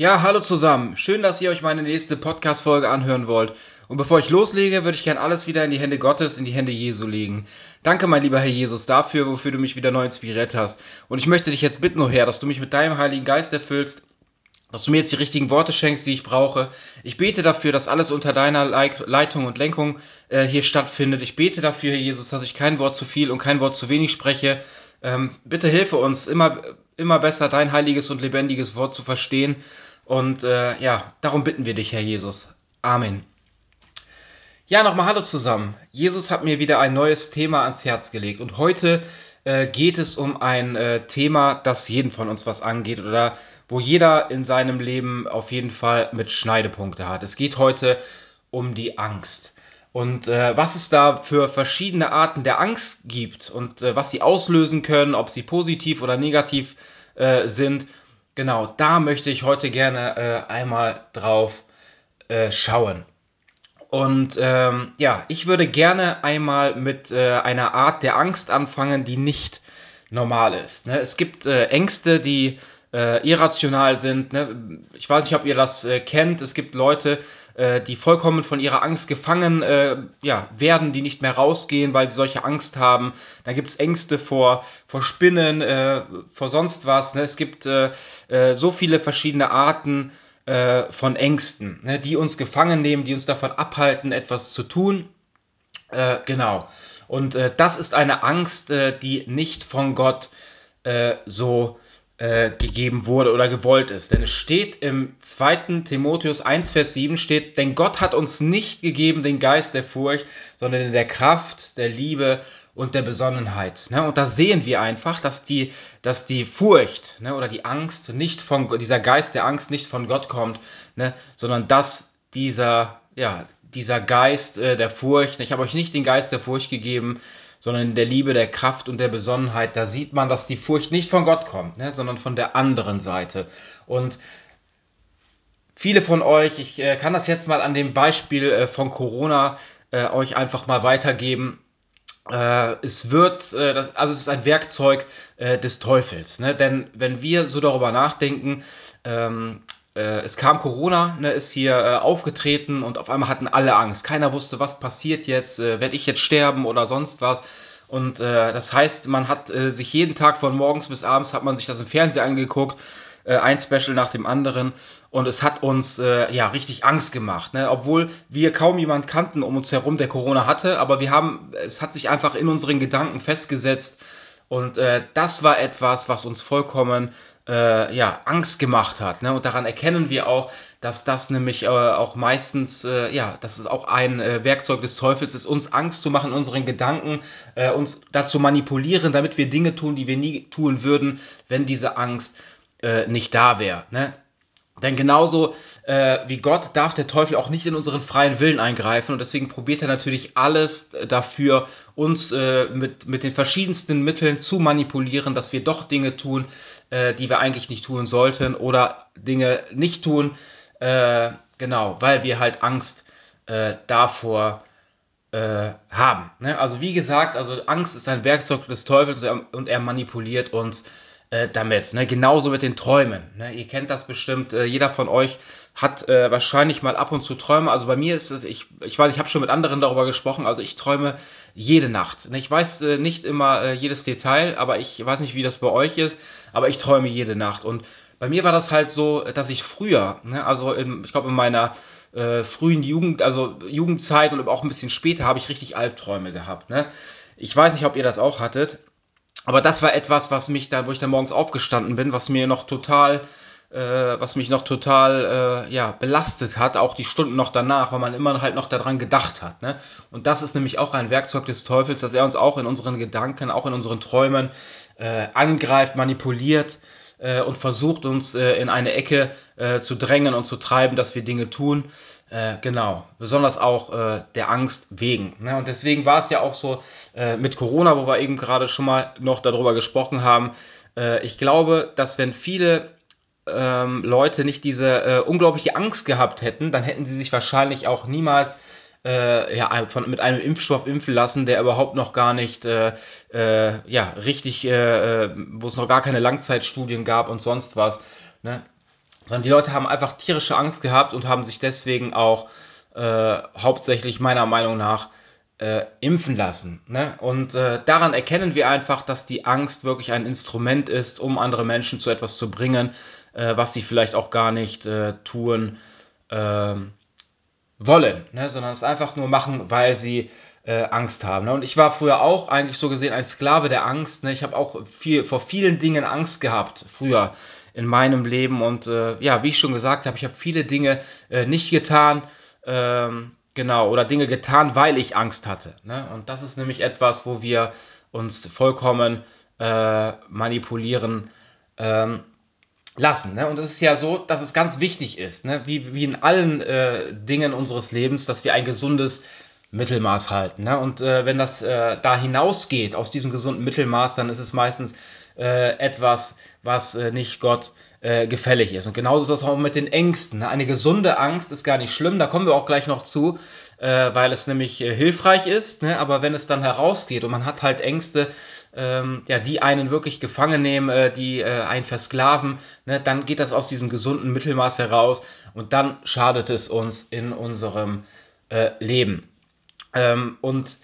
Ja, hallo zusammen. Schön, dass ihr euch meine nächste Podcast-Folge anhören wollt. Und bevor ich loslege, würde ich gern alles wieder in die Hände Gottes, in die Hände Jesu legen. Danke, mein lieber Herr Jesus, dafür, wofür du mich wieder neu inspiriert hast. Und ich möchte dich jetzt bitten, oh Herr, dass du mich mit deinem Heiligen Geist erfüllst, dass du mir jetzt die richtigen Worte schenkst, die ich brauche. Ich bete dafür, dass alles unter deiner Leitung und Lenkung äh, hier stattfindet. Ich bete dafür, Herr Jesus, dass ich kein Wort zu viel und kein Wort zu wenig spreche. Ähm, bitte hilfe uns, immer, immer besser dein heiliges und lebendiges Wort zu verstehen und äh, ja, darum bitten wir dich, Herr Jesus. Amen. Ja, nochmal Hallo zusammen. Jesus hat mir wieder ein neues Thema ans Herz gelegt und heute äh, geht es um ein äh, Thema, das jeden von uns was angeht oder wo jeder in seinem Leben auf jeden Fall mit Schneidepunkte hat. Es geht heute um die Angst. Und äh, was es da für verschiedene Arten der Angst gibt und äh, was sie auslösen können, ob sie positiv oder negativ äh, sind, Genau, da möchte ich heute gerne äh, einmal drauf äh, schauen. Und ähm, ja, ich würde gerne einmal mit äh, einer Art der Angst anfangen, die nicht normal ist. Ne? Es gibt äh, Ängste, die äh, irrational sind. Ne? Ich weiß nicht, ob ihr das äh, kennt. Es gibt Leute, äh, die vollkommen von ihrer Angst gefangen äh, ja, werden, die nicht mehr rausgehen, weil sie solche Angst haben. Dann gibt es Ängste vor, vor Spinnen, äh, vor sonst was. Ne? Es gibt äh, äh, so viele verschiedene Arten von Ängsten, ne? die uns gefangen nehmen, die uns davon abhalten, etwas zu tun. Genau. Und das ist eine Angst, die nicht von Gott so äh, gegeben wurde oder gewollt ist. Denn es steht im 2. Timotheus 1, Vers 7 steht, denn Gott hat uns nicht gegeben den Geist der Furcht, sondern der Kraft, der Liebe und der Besonnenheit. Ne? Und da sehen wir einfach, dass die, dass die Furcht ne, oder die Angst nicht von dieser Geist der Angst nicht von Gott kommt, ne, sondern dass dieser, ja, dieser Geist äh, der Furcht, ich habe euch nicht den Geist der Furcht gegeben, sondern in der Liebe, der Kraft und der Besonnenheit, da sieht man, dass die Furcht nicht von Gott kommt, ne, sondern von der anderen Seite. Und viele von euch, ich äh, kann das jetzt mal an dem Beispiel äh, von Corona äh, euch einfach mal weitergeben. Äh, es wird, äh, das, also es ist ein Werkzeug äh, des Teufels. Ne? Denn wenn wir so darüber nachdenken, ähm, äh, es kam Corona, ne, ist hier äh, aufgetreten und auf einmal hatten alle Angst. Keiner wusste, was passiert jetzt, äh, werde ich jetzt sterben oder sonst was. Und äh, das heißt, man hat äh, sich jeden Tag von morgens bis abends hat man sich das im Fernsehen angeguckt, äh, ein Special nach dem anderen. Und es hat uns ja richtig Angst gemacht, ne? obwohl wir kaum jemanden kannten um uns herum, der Corona hatte. Aber wir haben, es hat sich einfach in unseren Gedanken festgesetzt. Und das war etwas, was uns vollkommen äh, ja, Angst gemacht hat. Ne? Und daran erkennen wir auch, dass das nämlich äh, auch meistens, äh, ja, dass es auch ein äh, Werkzeug des Teufels ist, uns Angst zu machen, unseren Gedanken, äh, uns dazu manipulieren, damit wir Dinge tun, die wir nie tun würden, wenn diese Angst äh, nicht da wäre. Ne? Denn genauso äh, wie Gott darf der Teufel auch nicht in unseren freien Willen eingreifen und deswegen probiert er natürlich alles dafür, uns äh, mit, mit den verschiedensten Mitteln zu manipulieren, dass wir doch Dinge tun, äh, die wir eigentlich nicht tun sollten oder Dinge nicht tun, äh, genau, weil wir halt Angst äh, davor äh, haben. Ne? Also wie gesagt, also Angst ist ein Werkzeug des Teufels und er manipuliert uns äh, damit. Ne? Genauso mit den Träumen. Ne? Ihr kennt das bestimmt. Äh, jeder von euch hat äh, wahrscheinlich mal ab und zu Träume. Also bei mir ist es, ich, ich weiß, ich habe schon mit anderen darüber gesprochen. Also ich träume jede Nacht. Ne? Ich weiß äh, nicht immer äh, jedes Detail, aber ich weiß nicht, wie das bei euch ist. Aber ich träume jede Nacht. Und bei mir war das halt so, dass ich früher, ne? also in, ich glaube in meiner äh, frühen Jugend, also Jugendzeit und auch ein bisschen später, habe ich richtig Albträume gehabt. Ne? Ich weiß nicht, ob ihr das auch hattet. Aber das war etwas, was mich da, wo ich dann morgens aufgestanden bin, was mir noch total, äh, was mich noch total, äh, ja, belastet hat, auch die Stunden noch danach, weil man immer halt noch daran gedacht hat, ne? Und das ist nämlich auch ein Werkzeug des Teufels, dass er uns auch in unseren Gedanken, auch in unseren Träumen äh, angreift, manipuliert äh, und versucht uns äh, in eine Ecke äh, zu drängen und zu treiben, dass wir Dinge tun, äh, genau, besonders auch äh, der Angst wegen. Ne? Und deswegen war es ja auch so äh, mit Corona, wo wir eben gerade schon mal noch darüber gesprochen haben. Äh, ich glaube, dass wenn viele ähm, Leute nicht diese äh, unglaubliche Angst gehabt hätten, dann hätten sie sich wahrscheinlich auch niemals äh, ja, von, mit einem Impfstoff impfen lassen, der überhaupt noch gar nicht äh, äh, ja, richtig, wo es noch gar keine Langzeitstudien gab und sonst was. Ne? Sondern die Leute haben einfach tierische Angst gehabt und haben sich deswegen auch äh, hauptsächlich meiner Meinung nach äh, impfen lassen. Ne? Und äh, daran erkennen wir einfach, dass die Angst wirklich ein Instrument ist, um andere Menschen zu etwas zu bringen, äh, was sie vielleicht auch gar nicht äh, tun ähm, wollen, ne? sondern es einfach nur machen, weil sie äh, Angst haben. Ne? Und ich war früher auch eigentlich so gesehen ein Sklave der Angst. Ne? Ich habe auch viel, vor vielen Dingen Angst gehabt früher in meinem Leben. Und äh, ja, wie ich schon gesagt habe, ich habe viele Dinge äh, nicht getan. Ähm, genau, oder Dinge getan, weil ich Angst hatte. Ne? Und das ist nämlich etwas, wo wir uns vollkommen äh, manipulieren ähm, lassen. Ne? Und es ist ja so, dass es ganz wichtig ist, ne? wie, wie in allen äh, Dingen unseres Lebens, dass wir ein gesundes Mittelmaß halten. Ne? Und äh, wenn das äh, da hinausgeht aus diesem gesunden Mittelmaß, dann ist es meistens äh, etwas, was äh, nicht Gott äh, gefällig ist. Und genauso ist das auch mit den Ängsten. Ne? Eine gesunde Angst ist gar nicht schlimm, da kommen wir auch gleich noch zu, äh, weil es nämlich hilfreich ist. Ne? Aber wenn es dann herausgeht und man hat halt Ängste, ähm, ja, die einen wirklich gefangen nehmen, die einen versklaven, ne? dann geht das aus diesem gesunden Mittelmaß heraus und dann schadet es uns in unserem Leben. Ähm, und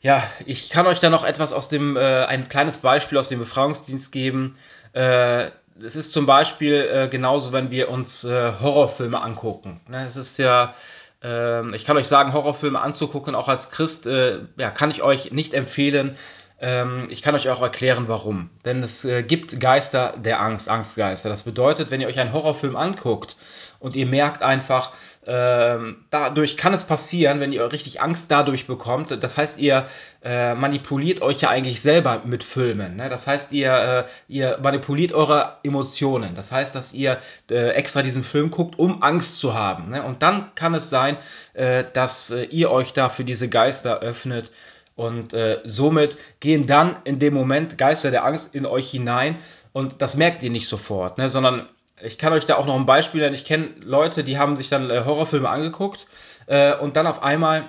ja, ich kann euch da noch etwas aus dem, äh, ein kleines Beispiel aus dem Befreiungsdienst geben. Äh, es ist zum Beispiel äh, genauso, wenn wir uns äh, Horrorfilme angucken. Ne? Es ist ja, ähm, ich kann euch sagen, Horrorfilme anzugucken, auch als Christ, äh, ja, kann ich euch nicht empfehlen. Ähm, ich kann euch auch erklären, warum. Denn es äh, gibt Geister der Angst, Angstgeister. Das bedeutet, wenn ihr euch einen Horrorfilm anguckt und ihr merkt einfach, ähm, dadurch kann es passieren, wenn ihr richtig Angst dadurch bekommt. Das heißt, ihr äh, manipuliert euch ja eigentlich selber mit Filmen. Ne? Das heißt, ihr, äh, ihr manipuliert eure Emotionen. Das heißt, dass ihr äh, extra diesen Film guckt, um Angst zu haben. Ne? Und dann kann es sein, äh, dass äh, ihr euch da für diese Geister öffnet. Und äh, somit gehen dann in dem Moment Geister der Angst in euch hinein. Und das merkt ihr nicht sofort, ne? sondern ich kann euch da auch noch ein Beispiel nennen. Ich kenne Leute, die haben sich dann äh, Horrorfilme angeguckt äh, und dann auf einmal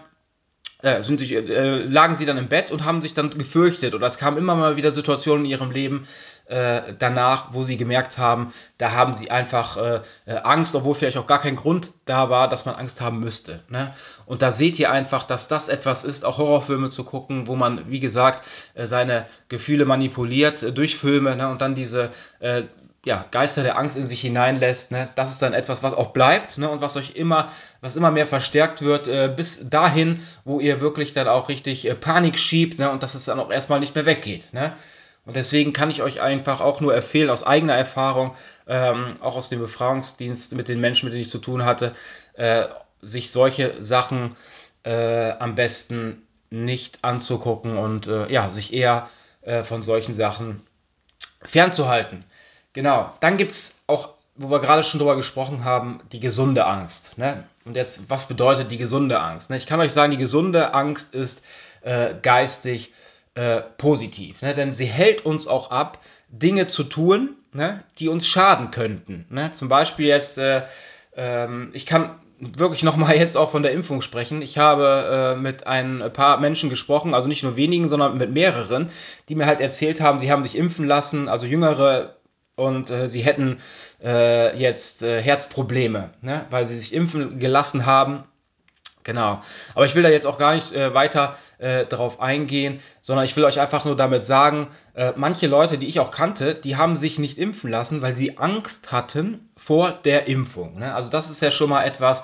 äh, sind sich, äh, lagen sie dann im Bett und haben sich dann gefürchtet. Oder es kamen immer mal wieder Situationen in ihrem Leben äh, danach, wo sie gemerkt haben, da haben sie einfach äh, Angst, obwohl vielleicht auch gar kein Grund da war, dass man Angst haben müsste. Ne? Und da seht ihr einfach, dass das etwas ist, auch Horrorfilme zu gucken, wo man, wie gesagt, seine Gefühle manipuliert durch Filme ne? und dann diese ja, Geister der Angst in sich hineinlässt, ne, das ist dann etwas, was auch bleibt ne, und was euch immer, was immer mehr verstärkt wird, äh, bis dahin, wo ihr wirklich dann auch richtig äh, Panik schiebt ne, und dass es dann auch erstmal nicht mehr weggeht. Ne. Und deswegen kann ich euch einfach auch nur empfehlen, aus eigener Erfahrung, ähm, auch aus dem Befragungsdienst mit den Menschen, mit denen ich zu tun hatte, äh, sich solche Sachen äh, am besten nicht anzugucken und äh, ja, sich eher äh, von solchen Sachen fernzuhalten. Genau, dann gibt es auch, wo wir gerade schon drüber gesprochen haben, die gesunde Angst. Ne? Und jetzt, was bedeutet die gesunde Angst? Ne? Ich kann euch sagen, die gesunde Angst ist äh, geistig äh, positiv, ne? denn sie hält uns auch ab, Dinge zu tun, ne? die uns schaden könnten. Ne? Zum Beispiel jetzt, äh, ähm, ich kann wirklich nochmal jetzt auch von der Impfung sprechen. Ich habe äh, mit ein paar Menschen gesprochen, also nicht nur wenigen, sondern mit mehreren, die mir halt erzählt haben, die haben sich impfen lassen, also jüngere und äh, sie hätten äh, jetzt äh, Herzprobleme, ne? weil sie sich impfen gelassen haben. Genau. Aber ich will da jetzt auch gar nicht äh, weiter äh, drauf eingehen, sondern ich will euch einfach nur damit sagen, äh, manche Leute, die ich auch kannte, die haben sich nicht impfen lassen, weil sie Angst hatten vor der Impfung. Ne? Also das ist ja schon mal etwas,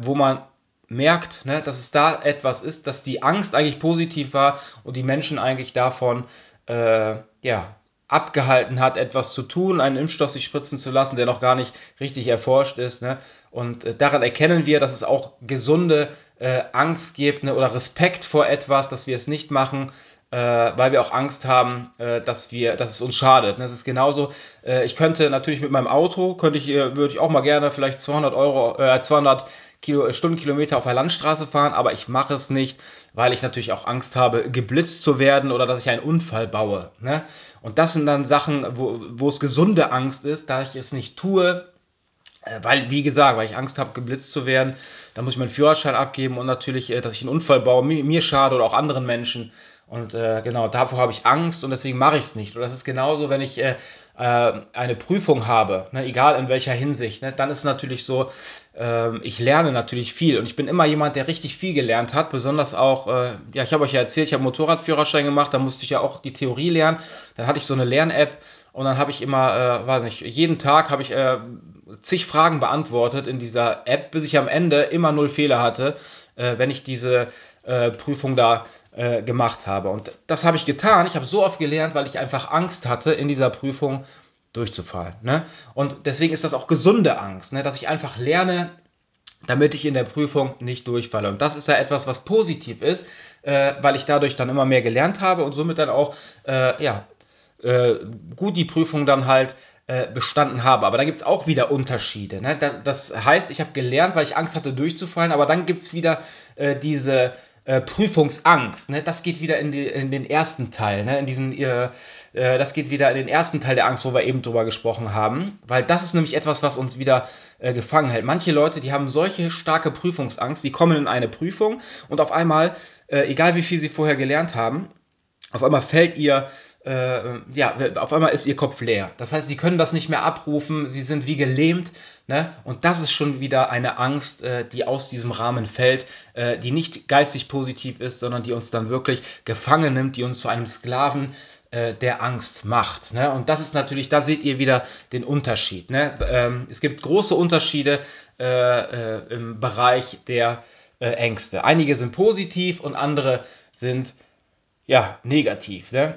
wo man merkt, ne, dass es da etwas ist, dass die Angst eigentlich positiv war und die Menschen eigentlich davon äh, ja, abgehalten hat, etwas zu tun, einen Impfstoff sich spritzen zu lassen, der noch gar nicht richtig erforscht ist. Ne? Und äh, daran erkennen wir, dass es auch gesunde äh, Angst gibt ne? oder Respekt vor etwas, dass wir es nicht machen, äh, weil wir auch Angst haben, äh, dass wir, dass es uns schadet. Das ist genauso. Äh, ich könnte natürlich mit meinem Auto, könnte ich, äh, würde ich auch mal gerne vielleicht 200 Euro, 200 Kilo, Stundenkilometer auf der Landstraße fahren, aber ich mache es nicht, weil ich natürlich auch Angst habe, geblitzt zu werden oder dass ich einen Unfall baue. Ne? Und das sind dann Sachen, wo, wo es gesunde Angst ist, da ich es nicht tue, äh, weil, wie gesagt, weil ich Angst habe, geblitzt zu werden, dann muss ich meinen Führerschein abgeben und natürlich, äh, dass ich einen Unfall baue, mir, mir schade oder auch anderen Menschen. Und äh, genau, davor habe ich Angst und deswegen mache ich es nicht. Und das ist genauso, wenn ich äh, äh, eine Prüfung habe, ne, egal in welcher Hinsicht, ne, dann ist es natürlich so, äh, ich lerne natürlich viel und ich bin immer jemand, der richtig viel gelernt hat, besonders auch, äh, ja, ich habe euch ja erzählt, ich habe Motorradführerschein gemacht, da musste ich ja auch die Theorie lernen, dann hatte ich so eine Lern-App und dann habe ich immer, äh, weiß nicht, jeden Tag habe ich äh, zig Fragen beantwortet in dieser App, bis ich am Ende immer null Fehler hatte, äh, wenn ich diese Prüfung da äh, gemacht habe. Und das habe ich getan. Ich habe so oft gelernt, weil ich einfach Angst hatte, in dieser Prüfung durchzufallen. Ne? Und deswegen ist das auch gesunde Angst, ne? dass ich einfach lerne, damit ich in der Prüfung nicht durchfalle. Und das ist ja etwas, was positiv ist, äh, weil ich dadurch dann immer mehr gelernt habe und somit dann auch äh, ja, äh, gut die Prüfung dann halt äh, bestanden habe. Aber da gibt es auch wieder Unterschiede. Ne? das heißt, ich habe gelernt, weil ich Angst hatte, durchzufallen, aber dann gibt es wieder äh, diese äh, Prüfungsangst. Ne? Das geht wieder in, die, in, den ersten Teil, ne? in diesen, äh, das geht wieder in den ersten Teil der Angst, wo wir eben drüber gesprochen haben, weil das ist nämlich etwas, was uns wieder äh, gefangen hält. Manche Leute, die haben solche starke Prüfungsangst, die kommen in eine Prüfung und auf einmal, äh, egal wie viel sie vorher gelernt haben, auf einmal fällt ihr äh, ja, auf einmal ist ihr Kopf leer. Das heißt, sie können das nicht mehr abrufen, sie sind wie gelähmt. Ne? Und das ist schon wieder eine Angst, äh, die aus diesem Rahmen fällt, äh, die nicht geistig positiv ist, sondern die uns dann wirklich gefangen nimmt, die uns zu einem Sklaven äh, der Angst macht. Ne? Und das ist natürlich, da seht ihr wieder den Unterschied. Ne? Ähm, es gibt große Unterschiede äh, äh, im Bereich der Ängste. Einige sind positiv und andere sind ja negativ. Ne?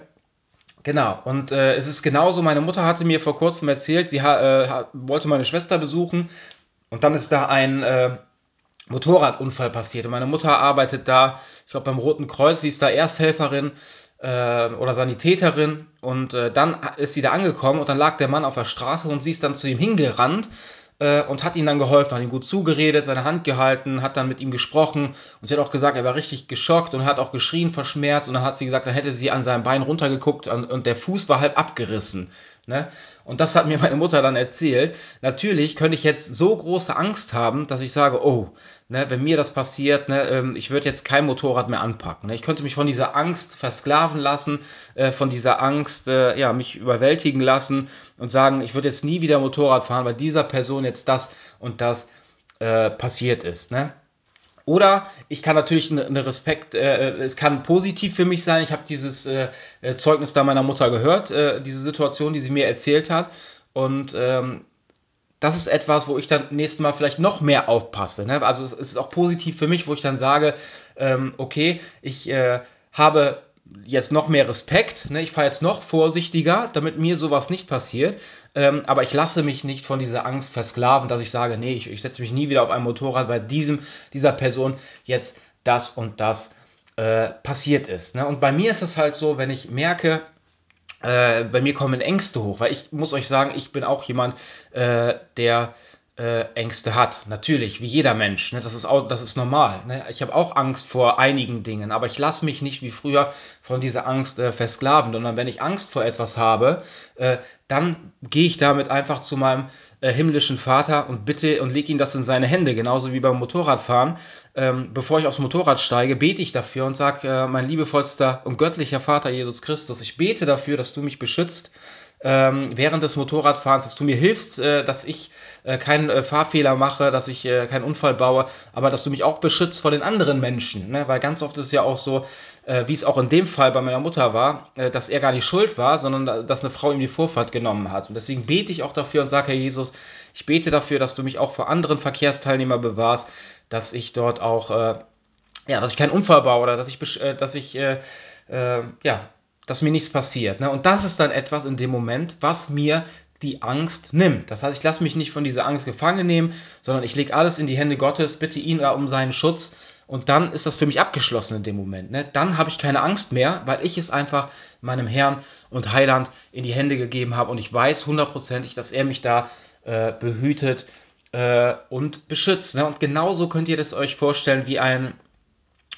Genau, und äh, es ist genauso, meine Mutter hatte mir vor kurzem erzählt, sie ha, äh, wollte meine Schwester besuchen und dann ist da ein äh, Motorradunfall passiert und meine Mutter arbeitet da, ich glaube beim Roten Kreuz, sie ist da Ersthelferin äh, oder Sanitäterin und äh, dann ist sie da angekommen und dann lag der Mann auf der Straße und sie ist dann zu ihm hingerannt äh, und hat ihm dann geholfen, hat ihm gut zugeredet, seine Hand gehalten, hat dann mit ihm gesprochen und sie hat auch gesagt, er war richtig geschockt und hat auch geschrien vor Schmerz und dann hat sie gesagt, dann hätte sie an seinem Bein runtergeguckt und, und der Fuß war halb abgerissen. Ne? Und das hat mir meine Mutter dann erzählt. Natürlich könnte ich jetzt so große Angst haben, dass ich sage, oh, ne, wenn mir das passiert, ne, ähm, ich würde jetzt kein Motorrad mehr anpacken. Ne? Ich könnte mich von dieser Angst versklaven lassen, äh, von dieser Angst, äh, ja, mich überwältigen lassen und sagen, ich würde jetzt nie wieder Motorrad fahren, weil dieser Person jetzt das und das äh, passiert ist. Ne? Oder ich kann natürlich eine ne Respekt, äh, es kann positiv für mich sein. Ich habe dieses äh, äh, Zeugnis da meiner Mutter gehört, äh, diese Situation, die sie mir erzählt hat. Und ähm, das ist etwas, wo ich dann nächstes Mal vielleicht noch mehr aufpasse. Ne? Also es ist auch positiv für mich, wo ich dann sage, ähm, okay, ich äh, habe jetzt noch mehr Respekt. Ne? Ich fahre jetzt noch vorsichtiger, damit mir sowas nicht passiert. Ähm, aber ich lasse mich nicht von dieser Angst versklaven, dass ich sage, nee, ich, ich setze mich nie wieder auf ein Motorrad, weil diesem, dieser Person jetzt das und das äh, passiert ist. Ne? Und bei mir ist es halt so, wenn ich merke, äh, bei mir kommen Ängste hoch, weil ich muss euch sagen, ich bin auch jemand, äh, der äh, Ängste hat. Natürlich, wie jeder Mensch. Ne? Das, ist auch, das ist normal. Ne? Ich habe auch Angst vor einigen Dingen, aber ich lasse mich nicht wie früher von dieser Angst äh, versklaven, sondern wenn ich Angst vor etwas habe, äh, dann gehe ich damit einfach zu meinem äh, himmlischen Vater und bitte und lege ihm das in seine Hände, genauso wie beim Motorradfahren. Ähm, bevor ich aufs Motorrad steige, bete ich dafür und sage, äh, mein liebevollster und göttlicher Vater Jesus Christus, ich bete dafür, dass du mich beschützt ähm, während des Motorradfahrens, dass du mir hilfst, äh, dass ich äh, keinen äh, Fahrfehler mache, dass ich äh, keinen Unfall baue, aber dass du mich auch beschützt vor den anderen Menschen. Ne? Weil ganz oft ist es ja auch so, äh, wie es auch in dem Fall bei meiner Mutter war, äh, dass er gar nicht schuld war, sondern dass eine Frau ihm die Vorfahrt genommen hat. Und deswegen bete ich auch dafür und sage, Herr Jesus, ich bete dafür, dass du mich auch vor anderen Verkehrsteilnehmern bewahrst, dass ich dort auch, ja, dass ich keinen Unfall baue oder dass ich, dass ich, ja, dass mir nichts passiert. Ne? Und das ist dann etwas in dem Moment, was mir die Angst nimmt. Das heißt, ich lasse mich nicht von dieser Angst gefangen nehmen, sondern ich lege alles in die Hände Gottes, bitte ihn um seinen Schutz und dann ist das für mich abgeschlossen in dem Moment. Ne? Dann habe ich keine Angst mehr, weil ich es einfach meinem Herrn und Heiland in die Hände gegeben habe und ich weiß hundertprozentig, dass er mich da äh, behütet äh, und beschützt. Ne? Und genauso könnt ihr das euch vorstellen wie ein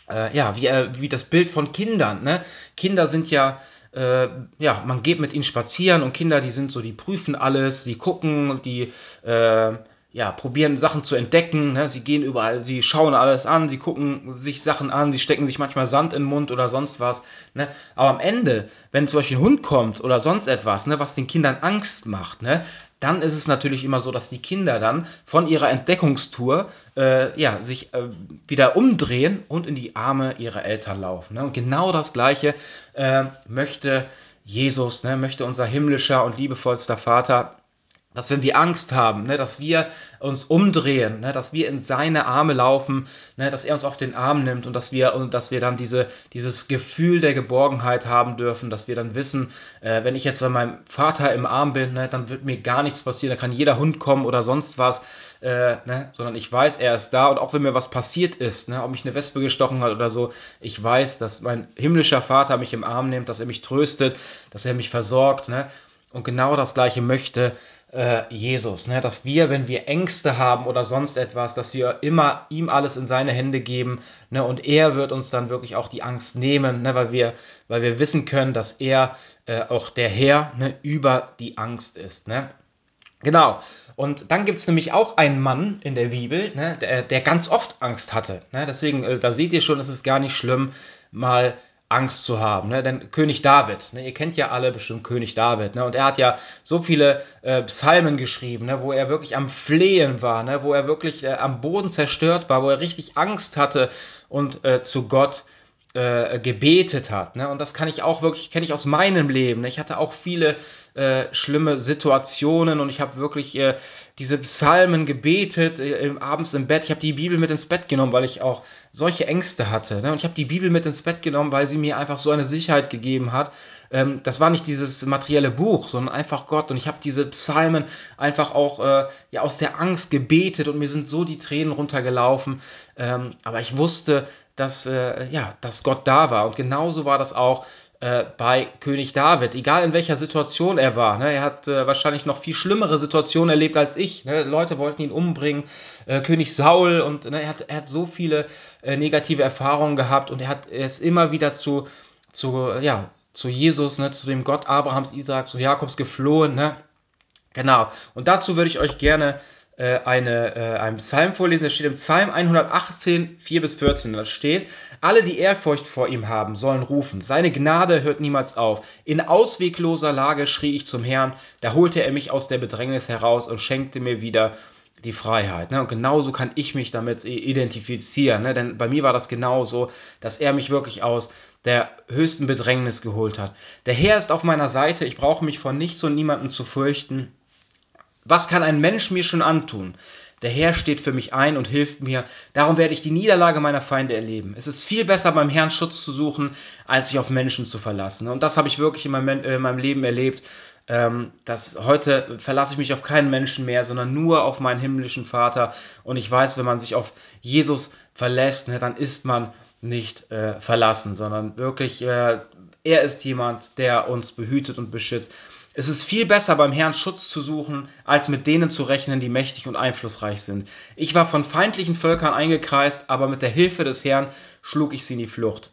äh, ja, wie, äh, wie das Bild von Kindern. Ne? Kinder sind ja, äh, ja, man geht mit ihnen spazieren und Kinder, die sind so, die prüfen alles, die gucken, die, äh, ja, probieren Sachen zu entdecken. Ne? Sie gehen überall, sie schauen alles an, sie gucken sich Sachen an, sie stecken sich manchmal Sand in den Mund oder sonst was. Ne? Aber am Ende, wenn zum Beispiel ein Hund kommt oder sonst etwas, ne, was den Kindern Angst macht, ne, dann ist es natürlich immer so, dass die Kinder dann von ihrer Entdeckungstour äh, ja, sich äh, wieder umdrehen und in die Arme ihrer Eltern laufen. Ne? Und genau das Gleiche äh, möchte Jesus, ne, möchte unser himmlischer und liebevollster Vater dass wenn wir Angst haben, ne, dass wir uns umdrehen, ne, dass wir in seine Arme laufen, ne, dass er uns auf den Arm nimmt und dass wir und dass wir dann diese, dieses Gefühl der Geborgenheit haben dürfen, dass wir dann wissen, äh, wenn ich jetzt bei meinem Vater im Arm bin, ne, dann wird mir gar nichts passieren, da kann jeder Hund kommen oder sonst was, äh, ne, sondern ich weiß, er ist da. Und auch wenn mir was passiert ist, ne, ob mich eine Wespe gestochen hat oder so, ich weiß, dass mein himmlischer Vater mich im Arm nimmt, dass er mich tröstet, dass er mich versorgt, ne, und genau das Gleiche möchte äh, Jesus, ne? dass wir, wenn wir Ängste haben oder sonst etwas, dass wir immer ihm alles in seine Hände geben ne? und er wird uns dann wirklich auch die Angst nehmen, ne? weil, wir, weil wir wissen können, dass er äh, auch der Herr ne? über die Angst ist. Ne? Genau. Und dann gibt es nämlich auch einen Mann in der Bibel, ne, der, der ganz oft Angst hatte. Ne? Deswegen, äh, da seht ihr schon, es ist gar nicht schlimm, mal Angst zu haben. Ne? Denn König David, ne? ihr kennt ja alle bestimmt König David, ne? und er hat ja so viele äh, Psalmen geschrieben, ne? wo er wirklich am Flehen war, ne? wo er wirklich äh, am Boden zerstört war, wo er richtig Angst hatte und äh, zu Gott äh, gebetet hat. Ne? Und das kann ich auch wirklich, kenne ich aus meinem Leben. Ne? Ich hatte auch viele äh, schlimme Situationen und ich habe wirklich äh, diese Psalmen gebetet, äh, abends im Bett. Ich habe die Bibel mit ins Bett genommen, weil ich auch solche Ängste hatte. Ne? Und ich habe die Bibel mit ins Bett genommen, weil sie mir einfach so eine Sicherheit gegeben hat. Ähm, das war nicht dieses materielle Buch, sondern einfach Gott. Und ich habe diese Psalmen einfach auch äh, ja, aus der Angst gebetet und mir sind so die Tränen runtergelaufen. Ähm, aber ich wusste, dass, äh, ja, dass Gott da war. Und genauso war das auch äh, bei König David, egal in welcher Situation er war. Ne? Er hat äh, wahrscheinlich noch viel schlimmere Situationen erlebt als ich. Ne? Leute wollten ihn umbringen, äh, König Saul, und ne, er, hat, er hat so viele äh, negative Erfahrungen gehabt und er, hat, er ist immer wieder zu, zu, ja, zu Jesus, ne? zu dem Gott Abrahams, Isaaks, zu Jakobs geflohen. Ne? Genau. Und dazu würde ich euch gerne eine, äh, einen Psalm vorlesen. Der steht im Psalm 118, 4 bis 14. Da steht, alle, die Ehrfurcht vor ihm haben, sollen rufen. Seine Gnade hört niemals auf. In auswegloser Lage schrie ich zum Herrn, da holte er mich aus der Bedrängnis heraus und schenkte mir wieder die Freiheit. Ne? Und genauso kann ich mich damit identifizieren. Ne? Denn bei mir war das genauso, dass er mich wirklich aus der höchsten Bedrängnis geholt hat. Der Herr ist auf meiner Seite, ich brauche mich vor nichts und niemandem zu fürchten. Was kann ein Mensch mir schon antun? Der Herr steht für mich ein und hilft mir. Darum werde ich die Niederlage meiner Feinde erleben. Es ist viel besser, beim Herrn Schutz zu suchen, als sich auf Menschen zu verlassen. Und das habe ich wirklich in meinem, äh, Leben erlebt. Ähm, dass heute verlasse ich mich auf keinen Menschen mehr, sondern nur auf meinen himmlischen Vater. Und ich weiß, wenn man sich auf Jesus verlässt, ne, dann ist man nicht äh, verlassen, sondern wirklich, äh, er ist jemand, der uns behütet und beschützt. Es ist viel besser, beim Herrn Schutz zu suchen, als mit denen zu rechnen, die mächtig und einflussreich sind. Ich war von feindlichen Völkern eingekreist, aber mit der Hilfe des Herrn schlug ich sie in die Flucht.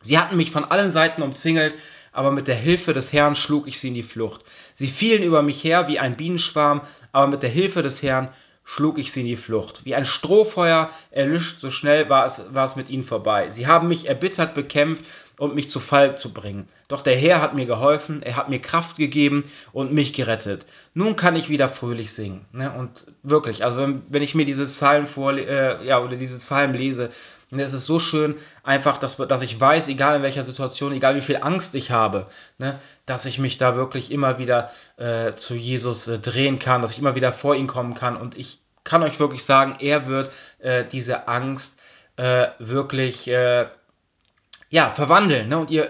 Sie hatten mich von allen Seiten umzingelt, aber mit der Hilfe des Herrn schlug ich sie in die Flucht. Sie fielen über mich her wie ein Bienenschwarm, aber mit der Hilfe des Herrn schlug ich sie in die Flucht. Wie ein Strohfeuer erlischt, so schnell war es, war es mit ihnen vorbei. Sie haben mich erbittert bekämpft und mich zu Fall zu bringen. Doch der Herr hat mir geholfen, er hat mir Kraft gegeben und mich gerettet. Nun kann ich wieder fröhlich singen. Ne? Und wirklich, also wenn, wenn ich mir diese Psalmen vor, äh, ja, oder diese Psalmen lese, und es ist so schön, einfach, dass, dass ich weiß, egal in welcher Situation, egal wie viel Angst ich habe, ne, dass ich mich da wirklich immer wieder äh, zu Jesus äh, drehen kann, dass ich immer wieder vor ihn kommen kann. Und ich kann euch wirklich sagen, er wird äh, diese Angst äh, wirklich äh, ja, verwandeln. Ne? Und ihr,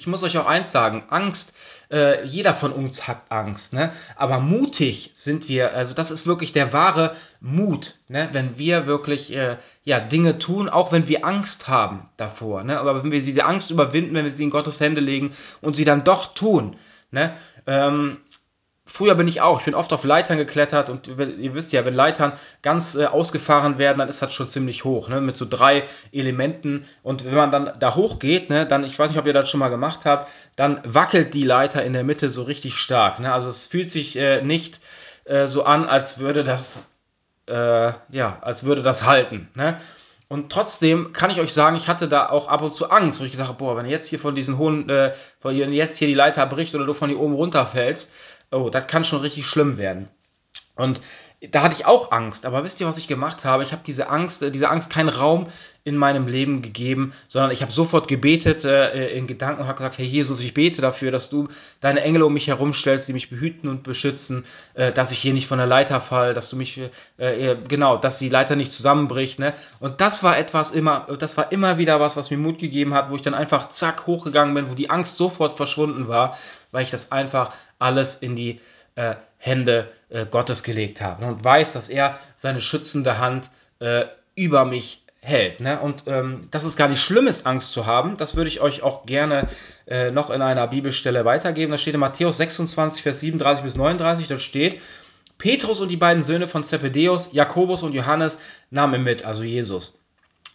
ich muss euch auch eins sagen, Angst, äh, jeder von uns hat Angst, ne? Aber mutig sind wir, also das ist wirklich der wahre Mut, ne? Wenn wir wirklich äh, ja, Dinge tun, auch wenn wir Angst haben davor, ne? Aber wenn wir diese Angst überwinden, wenn wir sie in Gottes Hände legen und sie dann doch tun, ne? Ähm, Früher bin ich auch. Ich bin oft auf Leitern geklettert und ihr wisst ja, wenn Leitern ganz äh, ausgefahren werden, dann ist das schon ziemlich hoch, ne? mit so drei Elementen. Und wenn man dann da hochgeht, ne, dann, ich weiß nicht, ob ihr das schon mal gemacht habt, dann wackelt die Leiter in der Mitte so richtig stark. Ne? Also es fühlt sich äh, nicht äh, so an, als würde das, äh, ja, als würde das halten. Ne? Und trotzdem kann ich euch sagen, ich hatte da auch ab und zu Angst, wo ich gesagt habe, boah, wenn jetzt hier von diesen hohen, äh, von jetzt hier die Leiter bricht oder du von hier oben runterfällst, oh, das kann schon richtig schlimm werden. Und da hatte ich auch Angst, aber wisst ihr, was ich gemacht habe? Ich habe diese Angst, äh, diese Angst keinen Raum in meinem Leben gegeben, sondern ich habe sofort gebetet äh, in Gedanken und habe gesagt, Herr Jesus, ich bete dafür, dass du deine Engel um mich herumstellst, die mich behüten und beschützen, äh, dass ich hier nicht von der Leiter fall, dass du mich, äh, genau, dass die Leiter nicht zusammenbricht. Ne? Und das war etwas immer, das war immer wieder was, was mir Mut gegeben hat, wo ich dann einfach zack hochgegangen bin, wo die Angst sofort verschwunden war, weil ich das einfach alles in die äh, Hände äh, Gottes gelegt habe ne? und weiß, dass er seine schützende Hand äh, über mich hält. Ne? Und ähm, dass es gar nicht schlimm ist, Angst zu haben, das würde ich euch auch gerne äh, noch in einer Bibelstelle weitergeben. Da steht in Matthäus 26, Vers 37 bis 39, da steht, Petrus und die beiden Söhne von Zebedeus, Jakobus und Johannes, nahmen mit, also Jesus.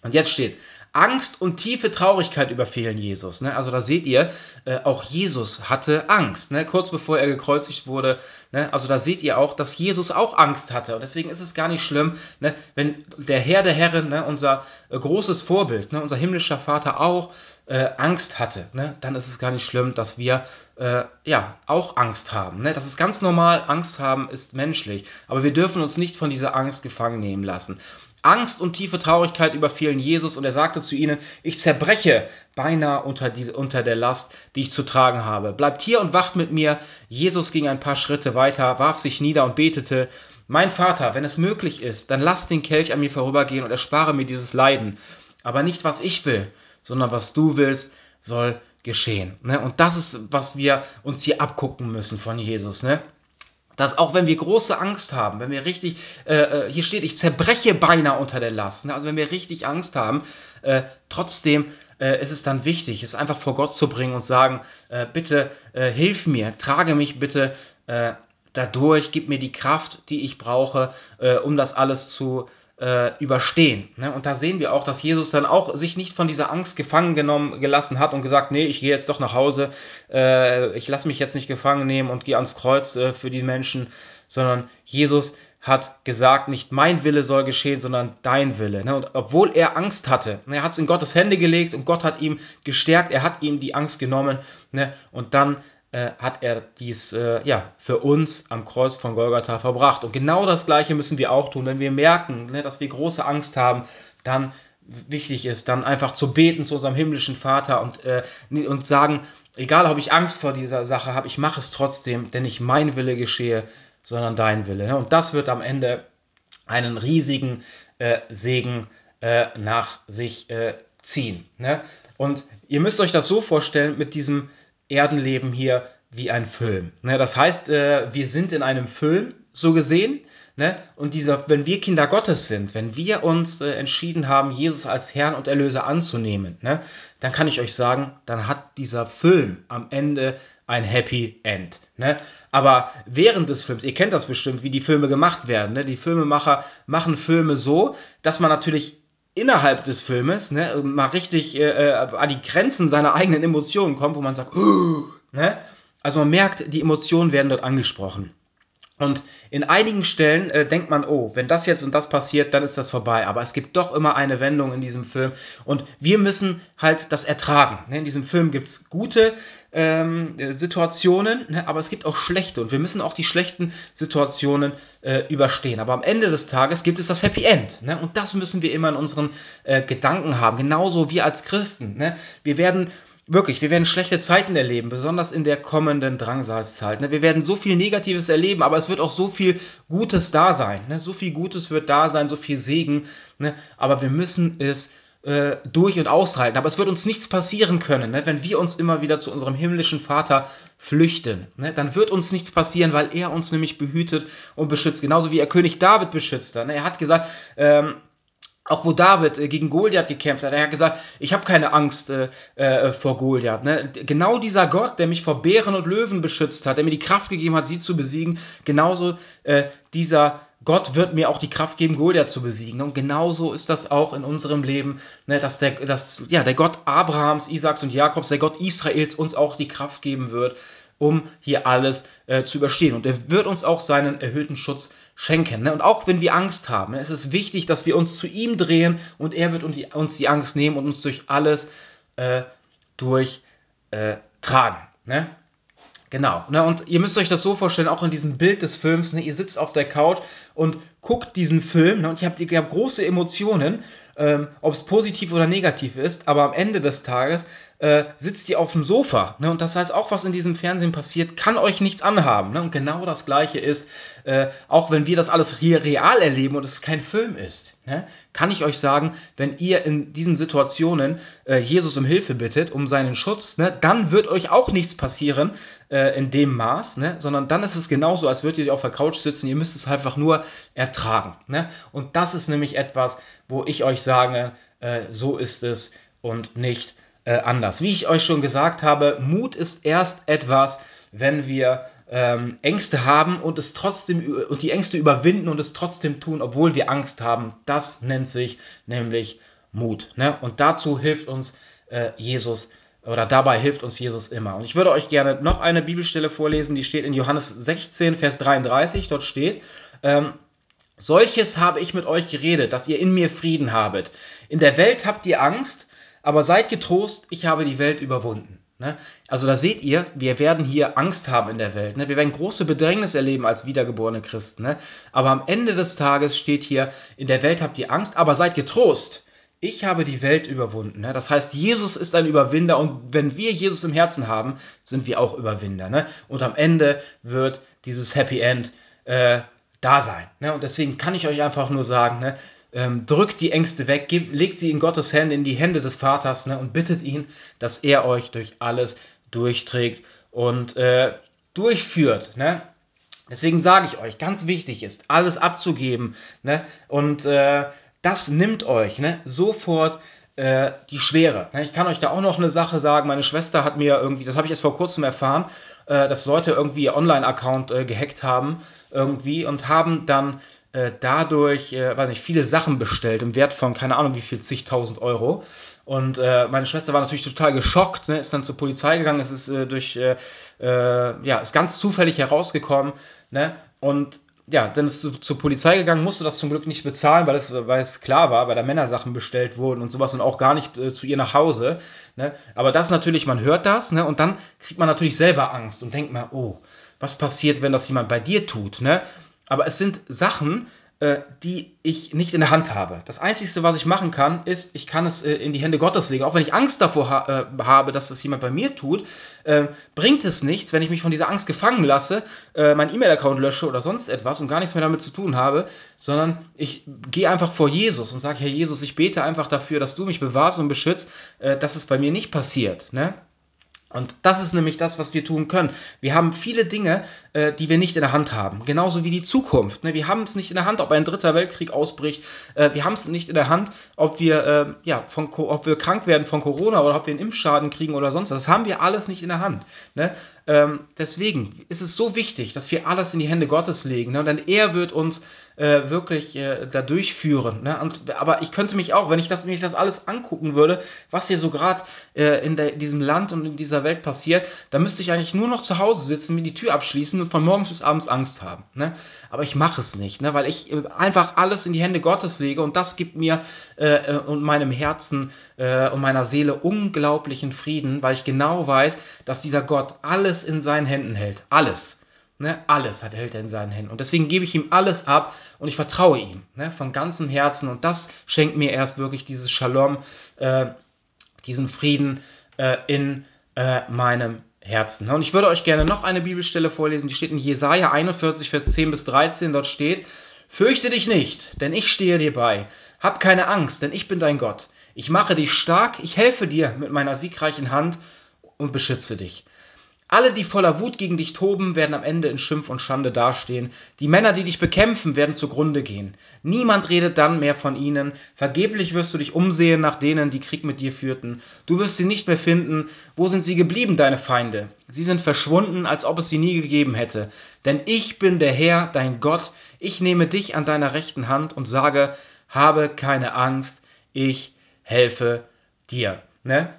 Und jetzt steht's. Angst und tiefe Traurigkeit überfielen Jesus. Ne? Also da seht ihr, äh, auch Jesus hatte Angst, ne? kurz bevor er gekreuzigt wurde. Ne? Also da seht ihr auch, dass Jesus auch Angst hatte. Und deswegen ist es gar nicht schlimm, ne? wenn der Herr der Herren, ne? unser äh, großes Vorbild, ne? unser himmlischer Vater auch äh, Angst hatte. Dann ist es gar nicht schlimm, dass wir äh, ja auch Angst haben. Das ist ganz normal. Angst haben ist menschlich. Aber wir dürfen uns nicht von dieser Angst gefangen nehmen lassen. Angst und tiefe Traurigkeit überfielen Jesus und er sagte zu ihnen, ich zerbreche beinahe unter, die, unter der Last, die ich zu tragen habe. Bleibt hier und wacht mit mir. Jesus ging ein paar Schritte weiter, warf sich nieder und betete, mein Vater, wenn es möglich ist, dann lass den Kelch an mir vorübergehen und erspare mir dieses Leiden. Aber nicht was ich will, sondern was du willst, soll geschehen. Ne? Und das ist, was wir uns hier abgucken müssen von Jesus. Dass auch wenn wir große Angst haben, wenn wir richtig, äh, äh, hier steht, ich zerbreche beinahe unter der Last, ne? also wenn wir richtig Angst haben, äh, trotzdem äh, ist es dann wichtig, es einfach vor Gott zu bringen und sagen, äh, bitte äh, hilf mir, trage mich bitte dadurch, gib mir die Kraft, die ich brauche, um das alles zu überstehen. Ne? Und da sehen wir auch, dass Jesus dann auch sich nicht von dieser Angst gefangen genommen gelassen hat und gesagt, nee, ich gehe jetzt doch nach Hause, äh, ich lasse mich jetzt nicht gefangen nehmen und gehe ans Kreuz äh, für die Menschen, sondern Jesus hat gesagt, nicht mein Wille soll geschehen, sondern dein Wille. Ne? Und obwohl er Angst hatte, ne, er hat es in Gottes Hände gelegt und Gott hat ihm gestärkt, er hat ihm die Angst genommen ne? und dann äh, hat er dies äh, ja, für uns am Kreuz von Golgatha verbracht. Und genau das Gleiche müssen wir auch tun, wenn wir merken, ne, dass wir große Angst haben, dann wichtig ist, dann einfach zu beten zu unserem himmlischen Vater und, äh, und sagen, egal ob ich Angst vor dieser Sache habe, ich mache es trotzdem, denn nicht mein Wille geschehe, sondern dein Wille. Ne? Und das wird am Ende einen riesigen äh, Segen äh, nach sich äh, ziehen. Ne? Und ihr müsst euch das so vorstellen mit diesem Erdenleben hier wie ein Film. Ne? Das heißt, äh, wir sind in einem Film, so gesehen. Ne? Und dieser, wenn wir Kinder Gottes sind, wenn wir uns äh, entschieden haben, Jesus als Herrn und Erlöser anzunehmen, ne? dann kann ich euch sagen, dann hat dieser Film am Ende ein Happy End. Aber während des Films, ihr kennt das bestimmt, wie die Filme gemacht werden. Die Filmemacher machen Filme so, dass man natürlich innerhalb des Filmes ne, mal richtig äh, äh, an die Grenzen seiner eigenen Emotionen kommt, wo man sagt, ne? also man merkt, die Emotionen werden dort angesprochen. Und in einigen Stellen äh, denkt man, oh, wenn das jetzt und das passiert, dann ist das vorbei. Aber es gibt doch immer eine Wendung in diesem Film. Und wir müssen halt das ertragen. Ne? In diesem Film gibt es gute ähm, Situationen, ne? aber es gibt auch schlechte. Und wir müssen auch die schlechten Situationen äh, überstehen. Aber am Ende des Tages gibt es das Happy End. Ne? Und das müssen wir immer in unseren äh, Gedanken haben. Genauso wie als Christen. Ne? Wir werden Wirklich, wir werden schlechte Zeiten erleben, besonders in der kommenden Drangsalzzeit. Ne? Wir werden so viel Negatives erleben, aber es wird auch so viel Gutes da sein. Ne? So viel Gutes wird da sein, so viel Segen. Ne? Aber wir müssen es äh, durch und aushalten. Aber es wird uns nichts passieren können, ne? wenn wir uns immer wieder zu unserem himmlischen Vater flüchten. Ne? Dann wird uns nichts passieren, weil er uns nämlich behütet und beschützt. Genauso wie er König David beschützt. Ne? Er hat gesagt, ähm, auch wo David äh, gegen Goliath gekämpft hat, er hat gesagt, ich habe keine Angst äh, äh, vor Goliath. Ne? Genau dieser Gott, der mich vor Bären und Löwen beschützt hat, der mir die Kraft gegeben hat, sie zu besiegen, genauso äh, dieser Gott wird mir auch die Kraft geben, Goliath zu besiegen. Und genauso ist das auch in unserem Leben, ne, dass der, dass, ja, der Gott Abrahams, Isaaks und Jakobs, der Gott Israels uns auch die Kraft geben wird, um hier alles äh, zu überstehen. Und er wird uns auch seinen erhöhten Schutz schenken. Ne? Und auch wenn wir Angst haben, ne, es ist wichtig, dass wir uns zu ihm drehen und er wird uns die, uns die Angst nehmen und uns durch alles äh, durchtragen. Ne? Genau. Ne? Und ihr müsst euch das so vorstellen, auch in diesem Bild des Films, ne? ihr sitzt auf der Couch und guckt diesen Film ne? und ihr habt, ihr habt große Emotionen ähm, ob es positiv oder negativ ist, aber am Ende des Tages äh, sitzt ihr auf dem Sofa. Ne? Und das heißt, auch was in diesem Fernsehen passiert, kann euch nichts anhaben. Ne? Und genau das Gleiche ist, äh, auch wenn wir das alles hier real erleben und es kein Film ist, ne? kann ich euch sagen, wenn ihr in diesen Situationen äh, Jesus um Hilfe bittet, um seinen Schutz, ne? dann wird euch auch nichts passieren äh, in dem Maß, ne? sondern dann ist es genauso, als würdet ihr auf der Couch sitzen, ihr müsst es einfach nur ertragen. Ne? Und das ist nämlich etwas, wo ich euch sage, äh, so ist es und nicht äh, anders. Wie ich euch schon gesagt habe, Mut ist erst etwas, wenn wir ähm, Ängste haben und es trotzdem und die Ängste überwinden und es trotzdem tun, obwohl wir Angst haben. Das nennt sich nämlich Mut. Ne? Und dazu hilft uns äh, Jesus oder dabei hilft uns Jesus immer. Und ich würde euch gerne noch eine Bibelstelle vorlesen, die steht in Johannes 16, Vers 33. Dort steht, ähm, Solches habe ich mit euch geredet, dass ihr in mir Frieden habet. In der Welt habt ihr Angst, aber seid getrost, ich habe die Welt überwunden. Ne? Also da seht ihr, wir werden hier Angst haben in der Welt. Ne? Wir werden große Bedrängnis erleben als wiedergeborene Christen. Ne? Aber am Ende des Tages steht hier, in der Welt habt ihr Angst, aber seid getrost. Ich habe die Welt überwunden. Das heißt, Jesus ist ein Überwinder und wenn wir Jesus im Herzen haben, sind wir auch Überwinder. Und am Ende wird dieses Happy End äh, da sein. Ne? Und deswegen kann ich euch einfach nur sagen, ne? ähm, drückt die Ängste weg, gebt, legt sie in Gottes Hände, in die Hände des Vaters ne, und bittet ihn, dass er euch durch alles durchträgt und äh, durchführt. Ne? Deswegen sage ich euch, ganz wichtig ist, alles abzugeben. Ne? Und äh, das nimmt euch ne, sofort äh, die Schwere. Ne? Ich kann euch da auch noch eine Sache sagen. Meine Schwester hat mir irgendwie, das habe ich erst vor kurzem erfahren, äh, dass Leute irgendwie ihr Online-Account äh, gehackt haben irgendwie und haben dann äh, dadurch, äh, weiß nicht, viele Sachen bestellt im Wert von keine Ahnung wie viel, zigtausend Euro. Und äh, meine Schwester war natürlich total geschockt, ne, ist dann zur Polizei gegangen, es ist äh, durch, äh, äh, ja, ist ganz zufällig herausgekommen, ne, und ja, dann ist sie zur Polizei gegangen, musste das zum Glück nicht bezahlen, weil es, weil es klar war, weil da Männersachen bestellt wurden und sowas und auch gar nicht äh, zu ihr nach Hause. Ne? Aber das natürlich, man hört das, ne? Und dann kriegt man natürlich selber Angst und denkt mal, oh, was passiert, wenn das jemand bei dir tut, ne? Aber es sind Sachen, die ich nicht in der Hand habe. Das Einzige, was ich machen kann, ist, ich kann es äh, in die Hände Gottes legen. Auch wenn ich Angst davor ha äh, habe, dass das jemand bei mir tut, äh, bringt es nichts, wenn ich mich von dieser Angst gefangen lasse, äh, meinen E-Mail-Account lösche oder sonst etwas und gar nichts mehr damit zu tun habe, sondern ich gehe einfach vor Jesus und sage, Herr Jesus, ich bete einfach dafür, dass du mich bewahrst und beschützt, äh, dass es bei mir nicht passiert. Ne? Und das ist nämlich das, was wir tun können. Wir haben viele Dinge, äh, die wir nicht in der Hand haben. Genauso wie die Zukunft. Ne? Wir haben es nicht in der Hand, ob ein dritter Weltkrieg ausbricht. Äh, wir haben es nicht in der Hand, ob wir, äh, ja, von, ob wir krank werden von Corona oder ob wir einen Impfschaden kriegen oder sonst was. Das haben wir alles nicht in der Hand. Ne? Ähm, deswegen ist es so wichtig, dass wir alles in die Hände Gottes legen. Ne? Denn er wird uns äh, wirklich äh, da durchführen. Ne? Und, aber ich könnte mich auch, wenn ich das, wenn ich das alles angucken würde, was hier so gerade äh, in der, diesem Land und in dieser Welt passiert, dann müsste ich eigentlich nur noch zu Hause sitzen, mir die Tür abschließen und von morgens bis abends Angst haben. Ne? Aber ich mache es nicht, ne? weil ich äh, einfach alles in die Hände Gottes lege und das gibt mir äh, äh, und meinem Herzen und meiner Seele unglaublichen Frieden, weil ich genau weiß, dass dieser Gott alles in seinen Händen hält. Alles. Ne, alles hat, hält er in seinen Händen. Und deswegen gebe ich ihm alles ab und ich vertraue ihm ne, von ganzem Herzen. Und das schenkt mir erst wirklich dieses Shalom, äh, diesen Frieden äh, in äh, meinem Herzen. Und ich würde euch gerne noch eine Bibelstelle vorlesen, die steht in Jesaja 41, Vers 10 bis 13. Dort steht: Fürchte dich nicht, denn ich stehe dir bei. Hab keine Angst, denn ich bin dein Gott. Ich mache dich stark, ich helfe dir mit meiner siegreichen Hand und beschütze dich. Alle, die voller Wut gegen dich toben, werden am Ende in Schimpf und Schande dastehen. Die Männer, die dich bekämpfen, werden zugrunde gehen. Niemand redet dann mehr von ihnen. Vergeblich wirst du dich umsehen nach denen, die Krieg mit dir führten. Du wirst sie nicht mehr finden. Wo sind sie geblieben, deine Feinde? Sie sind verschwunden, als ob es sie nie gegeben hätte. Denn ich bin der Herr, dein Gott. Ich nehme dich an deiner rechten Hand und sage, habe keine Angst, ich helfe dir. Ne?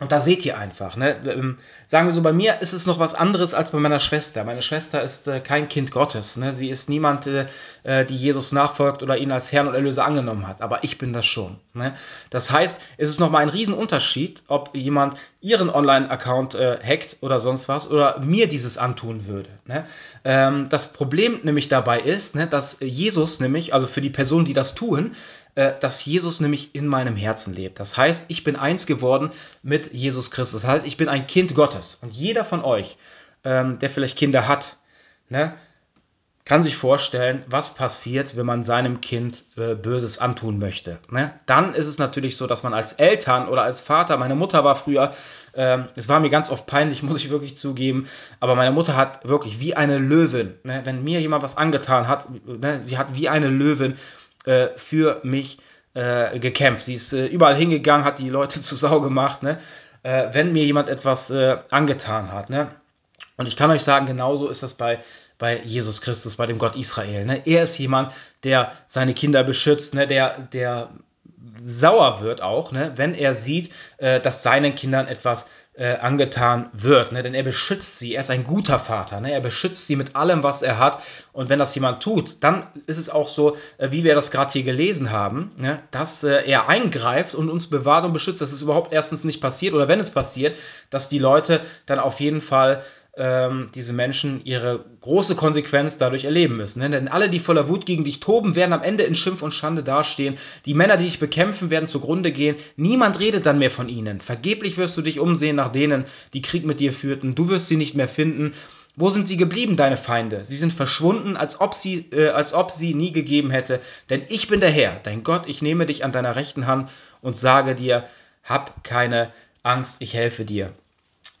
Und da seht ihr einfach, ne? Ähm, sagen wir so, bei mir ist es noch was anderes als bei meiner Schwester. Meine Schwester ist äh, kein Kind Gottes. Ne? Sie ist niemand, äh, äh, die Jesus nachfolgt oder ihn als Herrn und Erlöser angenommen hat. Aber ich bin das schon. Ne? Das heißt, es ist nochmal ein Riesenunterschied, ob jemand ihren Online-Account äh, hackt oder sonst was oder mir dieses antun würde. Ne? Ähm, das Problem nämlich dabei ist, ne, dass Jesus nämlich, also für die Personen, die das tun, äh, dass Jesus nämlich in meinem Herzen lebt. Das heißt, ich bin eins geworden mit Jesus Christus. Das heißt, ich bin ein Kind Gottes. Und jeder von euch, ähm, der vielleicht Kinder hat, ne, kann sich vorstellen, was passiert, wenn man seinem Kind äh, Böses antun möchte. Ne? Dann ist es natürlich so, dass man als Eltern oder als Vater, meine Mutter war früher, äh, es war mir ganz oft peinlich, muss ich wirklich zugeben, aber meine Mutter hat wirklich wie eine Löwin, ne? wenn mir jemand was angetan hat, ne? sie hat wie eine Löwin äh, für mich äh, gekämpft. Sie ist äh, überall hingegangen, hat die Leute zu Sau gemacht, ne? Äh, wenn mir jemand etwas angetan hat. Ne? Und ich kann euch sagen, genauso ist das bei, bei Jesus Christus, bei dem Gott Israel. Ne? Er ist jemand, der seine Kinder beschützt, ne? der, der sauer wird auch, ne? wenn er sieht, äh, dass seinen Kindern etwas äh, angetan wird. Ne? Denn er beschützt sie. Er ist ein guter Vater. Ne? Er beschützt sie mit allem, was er hat. Und wenn das jemand tut, dann ist es auch so, äh, wie wir das gerade hier gelesen haben, ne? dass äh, er eingreift und uns bewahrt und beschützt. Das ist überhaupt erstens nicht passiert. Oder wenn es passiert, dass die Leute dann auf jeden Fall ähm, diese Menschen ihre große Konsequenz dadurch erleben müssen. Ne? Denn alle, die voller Wut gegen dich toben, werden am Ende in Schimpf und Schande dastehen. Die Männer, die dich bekämpfen, werden zugrunde gehen. Niemand redet dann mehr von ihnen. Vergeblich wirst du dich umsehen nach denen, die Krieg mit dir führten. Du wirst sie nicht mehr finden. Wo sind sie geblieben, deine Feinde? Sie sind verschwunden, als ob sie, äh, als ob sie nie gegeben hätte. Denn ich bin der Herr, dein Gott, ich nehme dich an deiner rechten Hand und sage dir, hab keine Angst, ich helfe dir.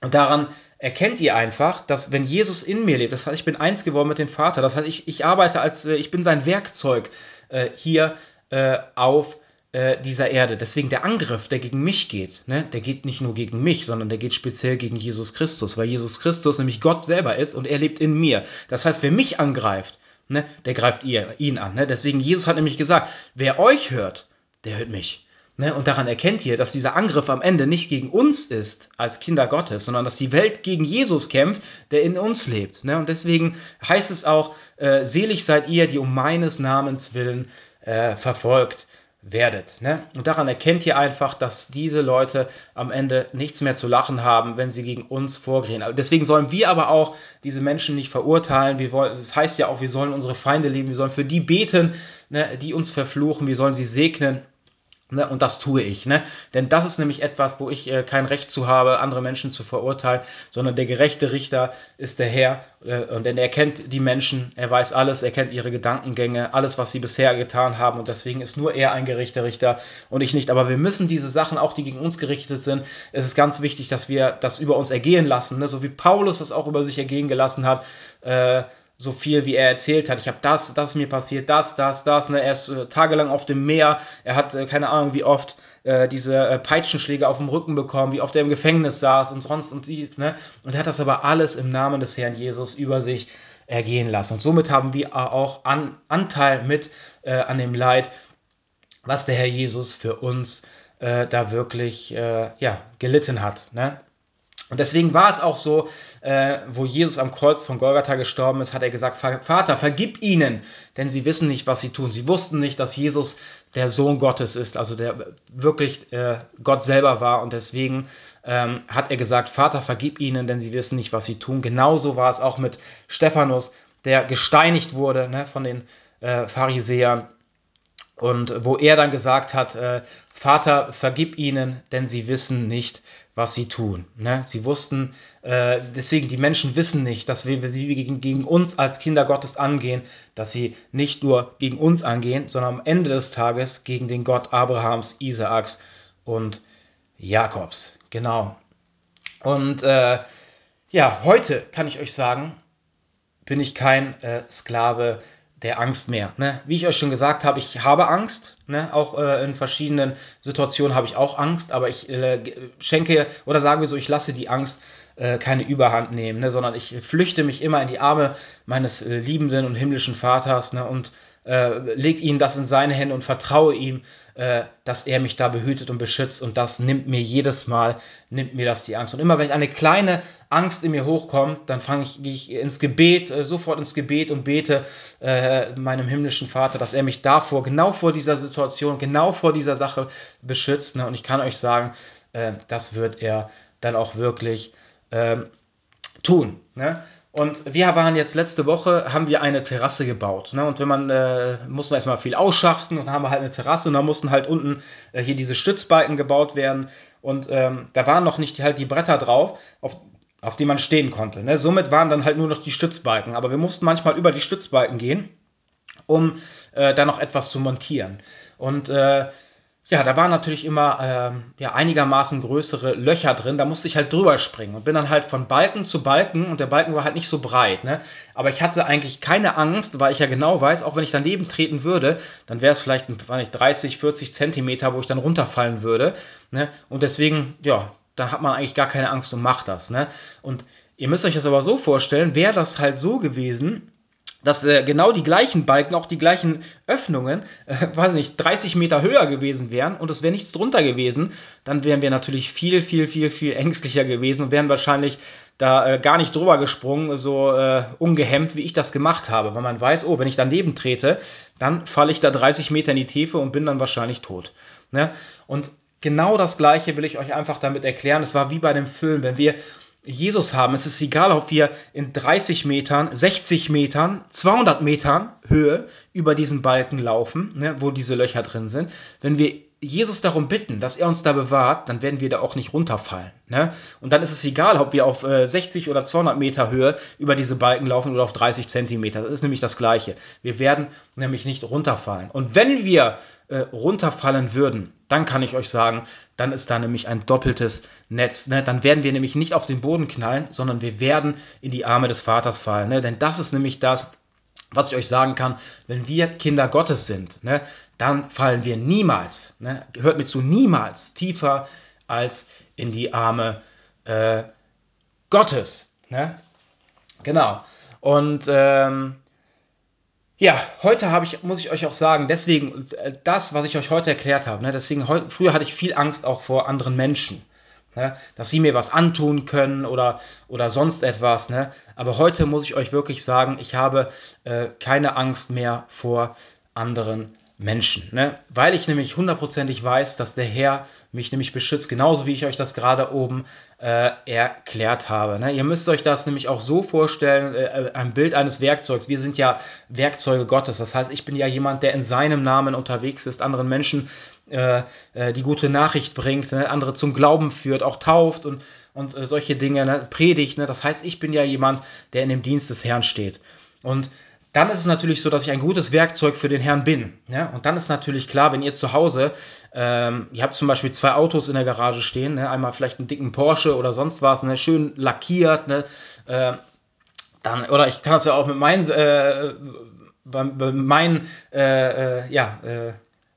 Und daran erkennt ihr einfach, dass wenn Jesus in mir lebt, das heißt, ich bin eins geworden mit dem Vater, das heißt, ich, ich arbeite als, äh, ich bin sein Werkzeug äh, hier äh, auf äh, dieser Erde. Deswegen der Angriff, der gegen mich geht, ne, der geht nicht nur gegen mich, sondern der geht speziell gegen Jesus Christus, weil Jesus Christus nämlich Gott selber ist und er lebt in mir. Das heißt, wer mich angreift, ne, der greift ihr, ihn an. Ne? Deswegen, Jesus hat nämlich gesagt, wer euch hört, der hört mich. Ne, und daran erkennt ihr, dass dieser Angriff am Ende nicht gegen uns ist als Kinder Gottes, sondern dass die Welt gegen Jesus kämpft, der in uns lebt. Ne? Und deswegen heißt es auch, äh, selig seid ihr, die um meines Namens willen äh, verfolgt werdet. Ne? Und daran erkennt ihr einfach, dass diese Leute am Ende nichts mehr zu lachen haben, wenn sie gegen uns vorgehen. Deswegen sollen wir aber auch diese Menschen nicht verurteilen. Wir wollen, das heißt ja auch, wir sollen unsere Feinde lieben, wir sollen für die beten, ne, die uns verfluchen, wir sollen sie segnen. Ne, und das tue ich. Ne? Denn das ist nämlich etwas, wo ich äh, kein Recht zu habe, andere Menschen zu verurteilen, sondern der gerechte Richter ist der Herr. Äh, und denn er kennt die Menschen, er weiß alles, er kennt ihre Gedankengänge, alles, was sie bisher getan haben. Und deswegen ist nur er ein gerechter Richter und ich nicht. Aber wir müssen diese Sachen, auch die gegen uns gerichtet sind, es ist ganz wichtig, dass wir das über uns ergehen lassen. Ne? So wie Paulus das auch über sich ergehen gelassen hat. Äh, so viel, wie er erzählt hat. Ich habe das, das mir passiert, das, das, das. Ne? Er ist äh, tagelang auf dem Meer. Er hat äh, keine Ahnung, wie oft äh, diese äh, Peitschenschläge auf dem Rücken bekommen, wie oft er im Gefängnis saß und sonst und sieht. Ne? Und er hat das aber alles im Namen des Herrn Jesus über sich ergehen lassen. Und somit haben wir auch an, Anteil mit äh, an dem Leid, was der Herr Jesus für uns äh, da wirklich ja, gelitten hat. Ne? Und deswegen war es auch so, äh, wo Jesus am Kreuz von Golgatha gestorben ist, hat er gesagt, Vater, vergib ihnen, denn sie wissen nicht, was sie tun. Sie wussten nicht, dass Jesus der Sohn Gottes ist, also der wirklich äh, Gott selber war. Und deswegen ähm, hat er gesagt, Vater, vergib ihnen, denn sie wissen nicht, was sie tun. Genauso war es auch mit Stephanus, der gesteinigt wurde ne, von den äh, Pharisäern. Und wo er dann gesagt hat, äh, Vater, vergib ihnen, denn sie wissen nicht, was sie tun. Ne? Sie wussten, äh, deswegen, die Menschen wissen nicht, dass wir, wenn sie gegen, gegen uns als Kinder Gottes angehen, dass sie nicht nur gegen uns angehen, sondern am Ende des Tages gegen den Gott Abrahams, Isaaks und Jakobs. Genau. Und äh, ja, heute kann ich euch sagen, bin ich kein äh, Sklave der Angst mehr. Ne? Wie ich euch schon gesagt habe, ich habe Angst. Ne? Auch äh, in verschiedenen Situationen habe ich auch Angst, aber ich äh, schenke oder sagen wir so, ich lasse die Angst äh, keine Überhand nehmen, ne? sondern ich flüchte mich immer in die Arme meines äh, liebenden und himmlischen Vaters ne? und äh, leg ihnen das in seine Hände und vertraue ihm, äh, dass er mich da behütet und beschützt. Und das nimmt mir jedes Mal, nimmt mir das die Angst. Und immer wenn eine kleine Angst in mir hochkommt, dann fange ich, gehe ich ins Gebet, äh, sofort ins Gebet und bete äh, meinem himmlischen Vater, dass er mich davor, genau vor dieser Situation, genau vor dieser Sache beschützt. Ne? Und ich kann euch sagen, äh, das wird er dann auch wirklich ähm, tun. Ne? Und wir waren jetzt letzte Woche, haben wir eine Terrasse gebaut. Ne? Und wenn man, äh, mussten wir erstmal viel ausschachten und dann haben halt eine Terrasse und da mussten halt unten äh, hier diese Stützbalken gebaut werden. Und ähm, da waren noch nicht halt die Bretter drauf, auf, auf die man stehen konnte. Ne? Somit waren dann halt nur noch die Stützbalken. Aber wir mussten manchmal über die Stützbalken gehen, um äh, da noch etwas zu montieren. Und äh, ja, da waren natürlich immer ähm, ja, einigermaßen größere Löcher drin. Da musste ich halt drüber springen und bin dann halt von Balken zu Balken und der Balken war halt nicht so breit. Ne? Aber ich hatte eigentlich keine Angst, weil ich ja genau weiß, auch wenn ich daneben treten würde, dann wäre es vielleicht nicht, 30, 40 Zentimeter, wo ich dann runterfallen würde. Ne? Und deswegen, ja, da hat man eigentlich gar keine Angst und macht das. Ne? Und ihr müsst euch das aber so vorstellen, wäre das halt so gewesen, dass äh, genau die gleichen Balken, auch die gleichen Öffnungen, äh, weiß nicht, 30 Meter höher gewesen wären und es wäre nichts drunter gewesen, dann wären wir natürlich viel, viel, viel, viel ängstlicher gewesen und wären wahrscheinlich da äh, gar nicht drüber gesprungen, so äh, ungehemmt, wie ich das gemacht habe, weil man weiß, oh, wenn ich daneben trete, dann falle ich da 30 Meter in die Tiefe und bin dann wahrscheinlich tot. Ne? Und genau das Gleiche will ich euch einfach damit erklären. Es war wie bei dem Film, wenn wir Jesus haben. Es ist egal, ob wir in 30 Metern, 60 Metern, 200 Metern Höhe über diesen Balken laufen, ne, wo diese Löcher drin sind. Wenn wir Jesus darum bitten, dass er uns da bewahrt, dann werden wir da auch nicht runterfallen. Ne? Und dann ist es egal, ob wir auf äh, 60 oder 200 Meter Höhe über diese Balken laufen oder auf 30 Zentimeter. Das ist nämlich das Gleiche. Wir werden nämlich nicht runterfallen. Und wenn wir äh, runterfallen würden, dann kann ich euch sagen, dann ist da nämlich ein doppeltes Netz. Ne? Dann werden wir nämlich nicht auf den Boden knallen, sondern wir werden in die Arme des Vaters fallen. Ne? Denn das ist nämlich das, was ich euch sagen kann, wenn wir Kinder Gottes sind, ne, dann fallen wir niemals, ne, hört mir zu, niemals tiefer als in die Arme äh, Gottes. Ne? Genau. Und ähm, ja, heute habe ich, muss ich euch auch sagen, deswegen äh, das, was ich euch heute erklärt habe, ne, deswegen früher hatte ich viel Angst auch vor anderen Menschen. Ne, dass sie mir was antun können oder, oder sonst etwas. Ne? Aber heute muss ich euch wirklich sagen, ich habe äh, keine Angst mehr vor anderen Menschen. Ne? Weil ich nämlich hundertprozentig weiß, dass der Herr mich nämlich beschützt, genauso wie ich euch das gerade oben äh, erklärt habe. Ne? Ihr müsst euch das nämlich auch so vorstellen, äh, ein Bild eines Werkzeugs. Wir sind ja Werkzeuge Gottes. Das heißt, ich bin ja jemand, der in seinem Namen unterwegs ist, anderen Menschen äh, äh die gute Nachricht bringt, ne? andere zum Glauben führt, auch tauft und, und äh, solche Dinge, ne? predigt. Ne? Das heißt, ich bin ja jemand, der in dem Dienst des Herrn steht. Und dann ist es natürlich so, dass ich ein gutes Werkzeug für den Herrn bin. Ja? Und dann ist natürlich klar, wenn ihr zu Hause, ähm, ihr habt zum Beispiel zwei Autos in der Garage stehen, ne? einmal vielleicht einen dicken Porsche oder sonst was, ne? schön lackiert, ne? Äh, dann, oder ich kann das ja auch mit meinen, äh, bei, bei meinen, äh, äh ja, äh,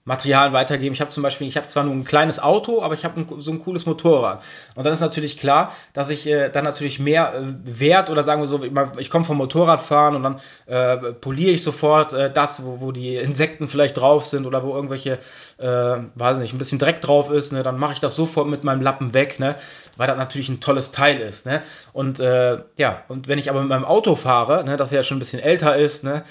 Material weitergeben. Ich habe zum Beispiel, ich habe zwar nur ein kleines Auto, aber ich habe so ein cooles Motorrad. Und dann ist natürlich klar, dass ich äh, dann natürlich mehr äh, Wert oder sagen wir so, ich komme vom Motorradfahren und dann äh, poliere ich sofort äh, das, wo, wo die Insekten vielleicht drauf sind oder wo irgendwelche, äh, weiß nicht, ein bisschen Dreck drauf ist. Ne? Dann mache ich das sofort mit meinem Lappen weg, ne? weil das natürlich ein tolles Teil ist. Ne? Und äh, ja, und wenn ich aber mit meinem Auto fahre, ne, das ja schon ein bisschen älter ist, ne,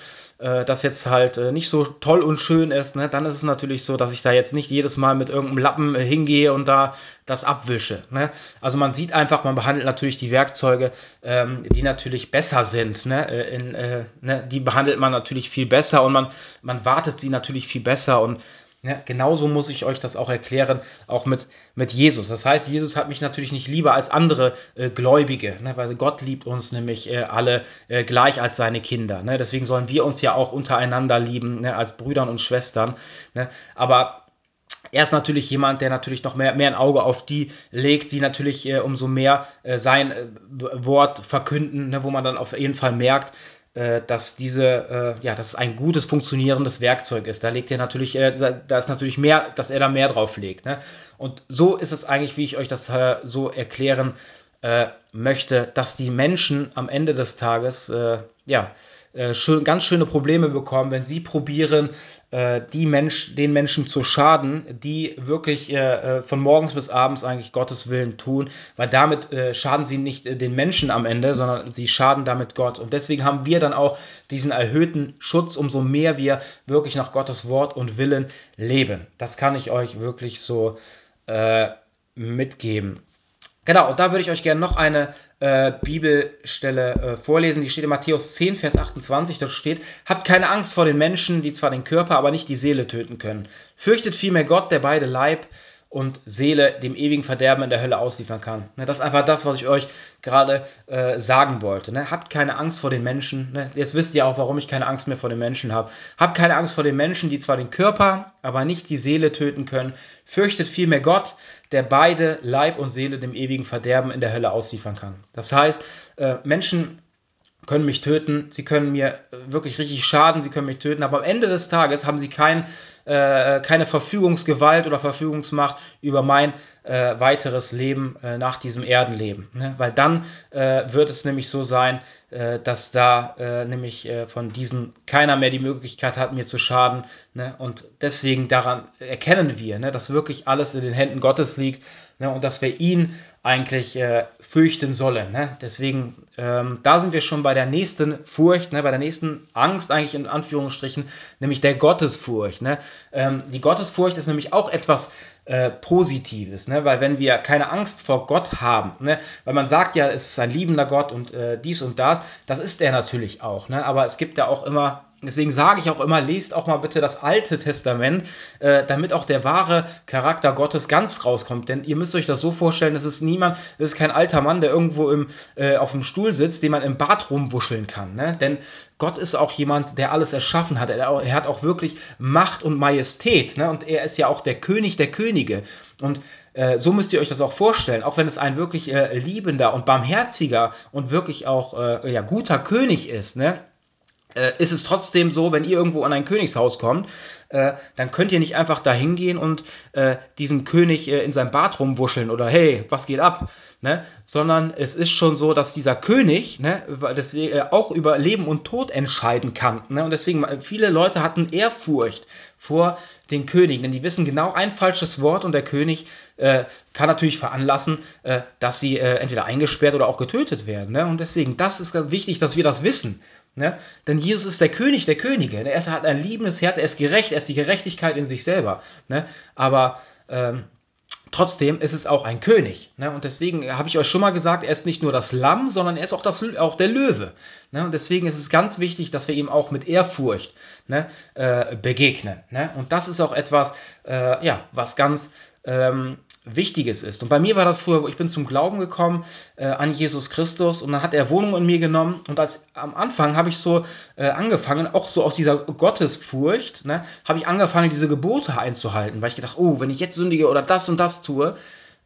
äh, das jetzt halt äh, nicht so toll und schön ist, ne, dann ist es natürlich so, dass ich da jetzt nicht jedes Mal mit irgendeinem Lappen äh, hingehe und da das abwische. Ne? Also man sieht einfach, man behandelt natürlich die Werkzeuge, ähm, die natürlich besser sind. Ne? In, ne? Die behandelt man natürlich viel besser und man, man wartet sie natürlich viel besser und ja, genauso muss ich euch das auch erklären, auch mit, mit Jesus. Das heißt, Jesus hat mich natürlich nicht lieber als andere äh, Gläubige, ne, weil Gott liebt uns nämlich äh, alle äh, gleich als seine Kinder. Ne? Deswegen sollen wir uns ja auch untereinander lieben, ne, als Brüdern und Schwestern. Ne? Aber er ist natürlich jemand, der natürlich noch mehr, mehr ein Auge auf die legt, die natürlich äh, umso mehr äh, sein äh, Wort verkünden, ne, wo man dann auf jeden Fall merkt, dass diese, äh, ja, dass es ein gutes funktionierendes Werkzeug ist. Da legt er natürlich, äh, da ist natürlich mehr, dass er da mehr drauf legt. Ne? Und so ist es eigentlich, wie ich euch das äh, so erklären äh, möchte, dass die Menschen am Ende des Tages, äh, ja, äh, schön, ganz schöne Probleme bekommen, wenn sie probieren, äh, die Mensch, den Menschen zu schaden, die wirklich äh, äh von morgens bis abends eigentlich Gottes Willen tun, weil damit äh, schaden sie nicht den Menschen am Ende, sondern sie schaden damit Gott. Und deswegen haben wir dann auch diesen erhöhten Schutz, umso mehr wir wirklich nach Gottes Wort und Willen leben. Das kann ich euch wirklich so mitgeben. Genau, und da würde ich euch gerne noch eine äh, Bibelstelle äh, vorlesen. Die steht in Matthäus 10, Vers 28. Dort steht: Habt keine Angst vor den Menschen, die zwar den Körper, aber nicht die Seele töten können. Fürchtet vielmehr Gott, der beide Leib und Seele dem ewigen Verderben in der Hölle ausliefern kann. Ne, das ist einfach das, was ich euch gerade äh, sagen wollte. Ne? Habt keine Angst vor den Menschen. Ne? Jetzt wisst ihr auch, warum ich keine Angst mehr vor den Menschen habe. Habt keine Angst vor den Menschen, die zwar den Körper, aber nicht die Seele töten können. Fürchtet vielmehr Gott, der beide Leib und Seele dem ewigen Verderben in der Hölle ausliefern kann. Das heißt, äh, Menschen können mich töten, sie können mir wirklich richtig schaden, sie können mich töten, aber am Ende des Tages haben sie kein, äh, keine Verfügungsgewalt oder Verfügungsmacht über mein äh, weiteres Leben äh, nach diesem Erdenleben. Ne? Weil dann äh, wird es nämlich so sein, äh, dass da äh, nämlich von diesen keiner mehr die Möglichkeit hat, mir zu schaden. Ne? Und deswegen daran erkennen wir, ne, dass wirklich alles in den Händen Gottes liegt ne? und dass wir ihn eigentlich äh, fürchten sollen. Ne? Deswegen, ähm, da sind wir schon bei der nächsten Furcht, ne? bei der nächsten Angst eigentlich in Anführungsstrichen, nämlich der Gottesfurcht. Ne? Ähm, die Gottesfurcht ist nämlich auch etwas äh, Positives, ne? weil wenn wir keine Angst vor Gott haben, ne? weil man sagt ja, es ist ein liebender Gott und äh, dies und das, das ist er natürlich auch, ne? aber es gibt ja auch immer Deswegen sage ich auch immer, lest auch mal bitte das Alte Testament, äh, damit auch der wahre Charakter Gottes ganz rauskommt. Denn ihr müsst euch das so vorstellen, es ist niemand, es ist kein alter Mann, der irgendwo im, äh, auf dem Stuhl sitzt, den man im Bad rumwuscheln kann. Ne? Denn Gott ist auch jemand, der alles erschaffen hat. Er, hat auch wirklich Macht und Majestät. Ne? Und er ist ja auch der König der Könige. Und äh, so müsst ihr euch das auch vorstellen, auch wenn es ein wirklich äh, liebender und barmherziger und wirklich auch äh, ja, guter König ist, ne? äh, ist es trotzdem so, wenn ihr irgendwo an ein Königshaus kommt, äh, dann könnt ihr nicht einfach da hingehen und äh, diesem König äh, in seinem Bad rumwuscheln oder hey, was geht ab? Ne? Sondern es ist schon so, dass dieser König ne, deswegen, äh, auch über Leben und Tod entscheiden kann. Ne? Und deswegen, äh, viele Leute hatten Ehrfurcht vor den Königen, denn die wissen genau ein falsches Wort und der König äh, kann natürlich veranlassen, äh, dass sie äh, entweder eingesperrt oder auch getötet werden. Ne? Und deswegen, das ist ganz wichtig, dass wir das wissen. Ne? Denn Jesus ist der König der Könige. Er hat ein liebendes Herz, er ist gerecht, er ist die Gerechtigkeit in sich selber. Ne? Aber ähm, trotzdem ist es auch ein König. Ne? Und deswegen habe ich euch schon mal gesagt, er ist nicht nur das Lamm, sondern er ist auch, das, auch der Löwe. Ne? Und deswegen ist es ganz wichtig, dass wir ihm auch mit Ehrfurcht ne, äh, begegnen. Ne? Und das ist auch etwas, äh, ja, was ganz ähm, Wichtiges ist. Und bei mir war das früher, wo ich bin zum Glauben gekommen äh, an Jesus Christus und dann hat er Wohnung in mir genommen und als am Anfang habe ich so äh, angefangen, auch so aus dieser Gottesfurcht, ne, habe ich angefangen, diese Gebote einzuhalten, weil ich gedacht, oh, wenn ich jetzt sündige oder das und das tue,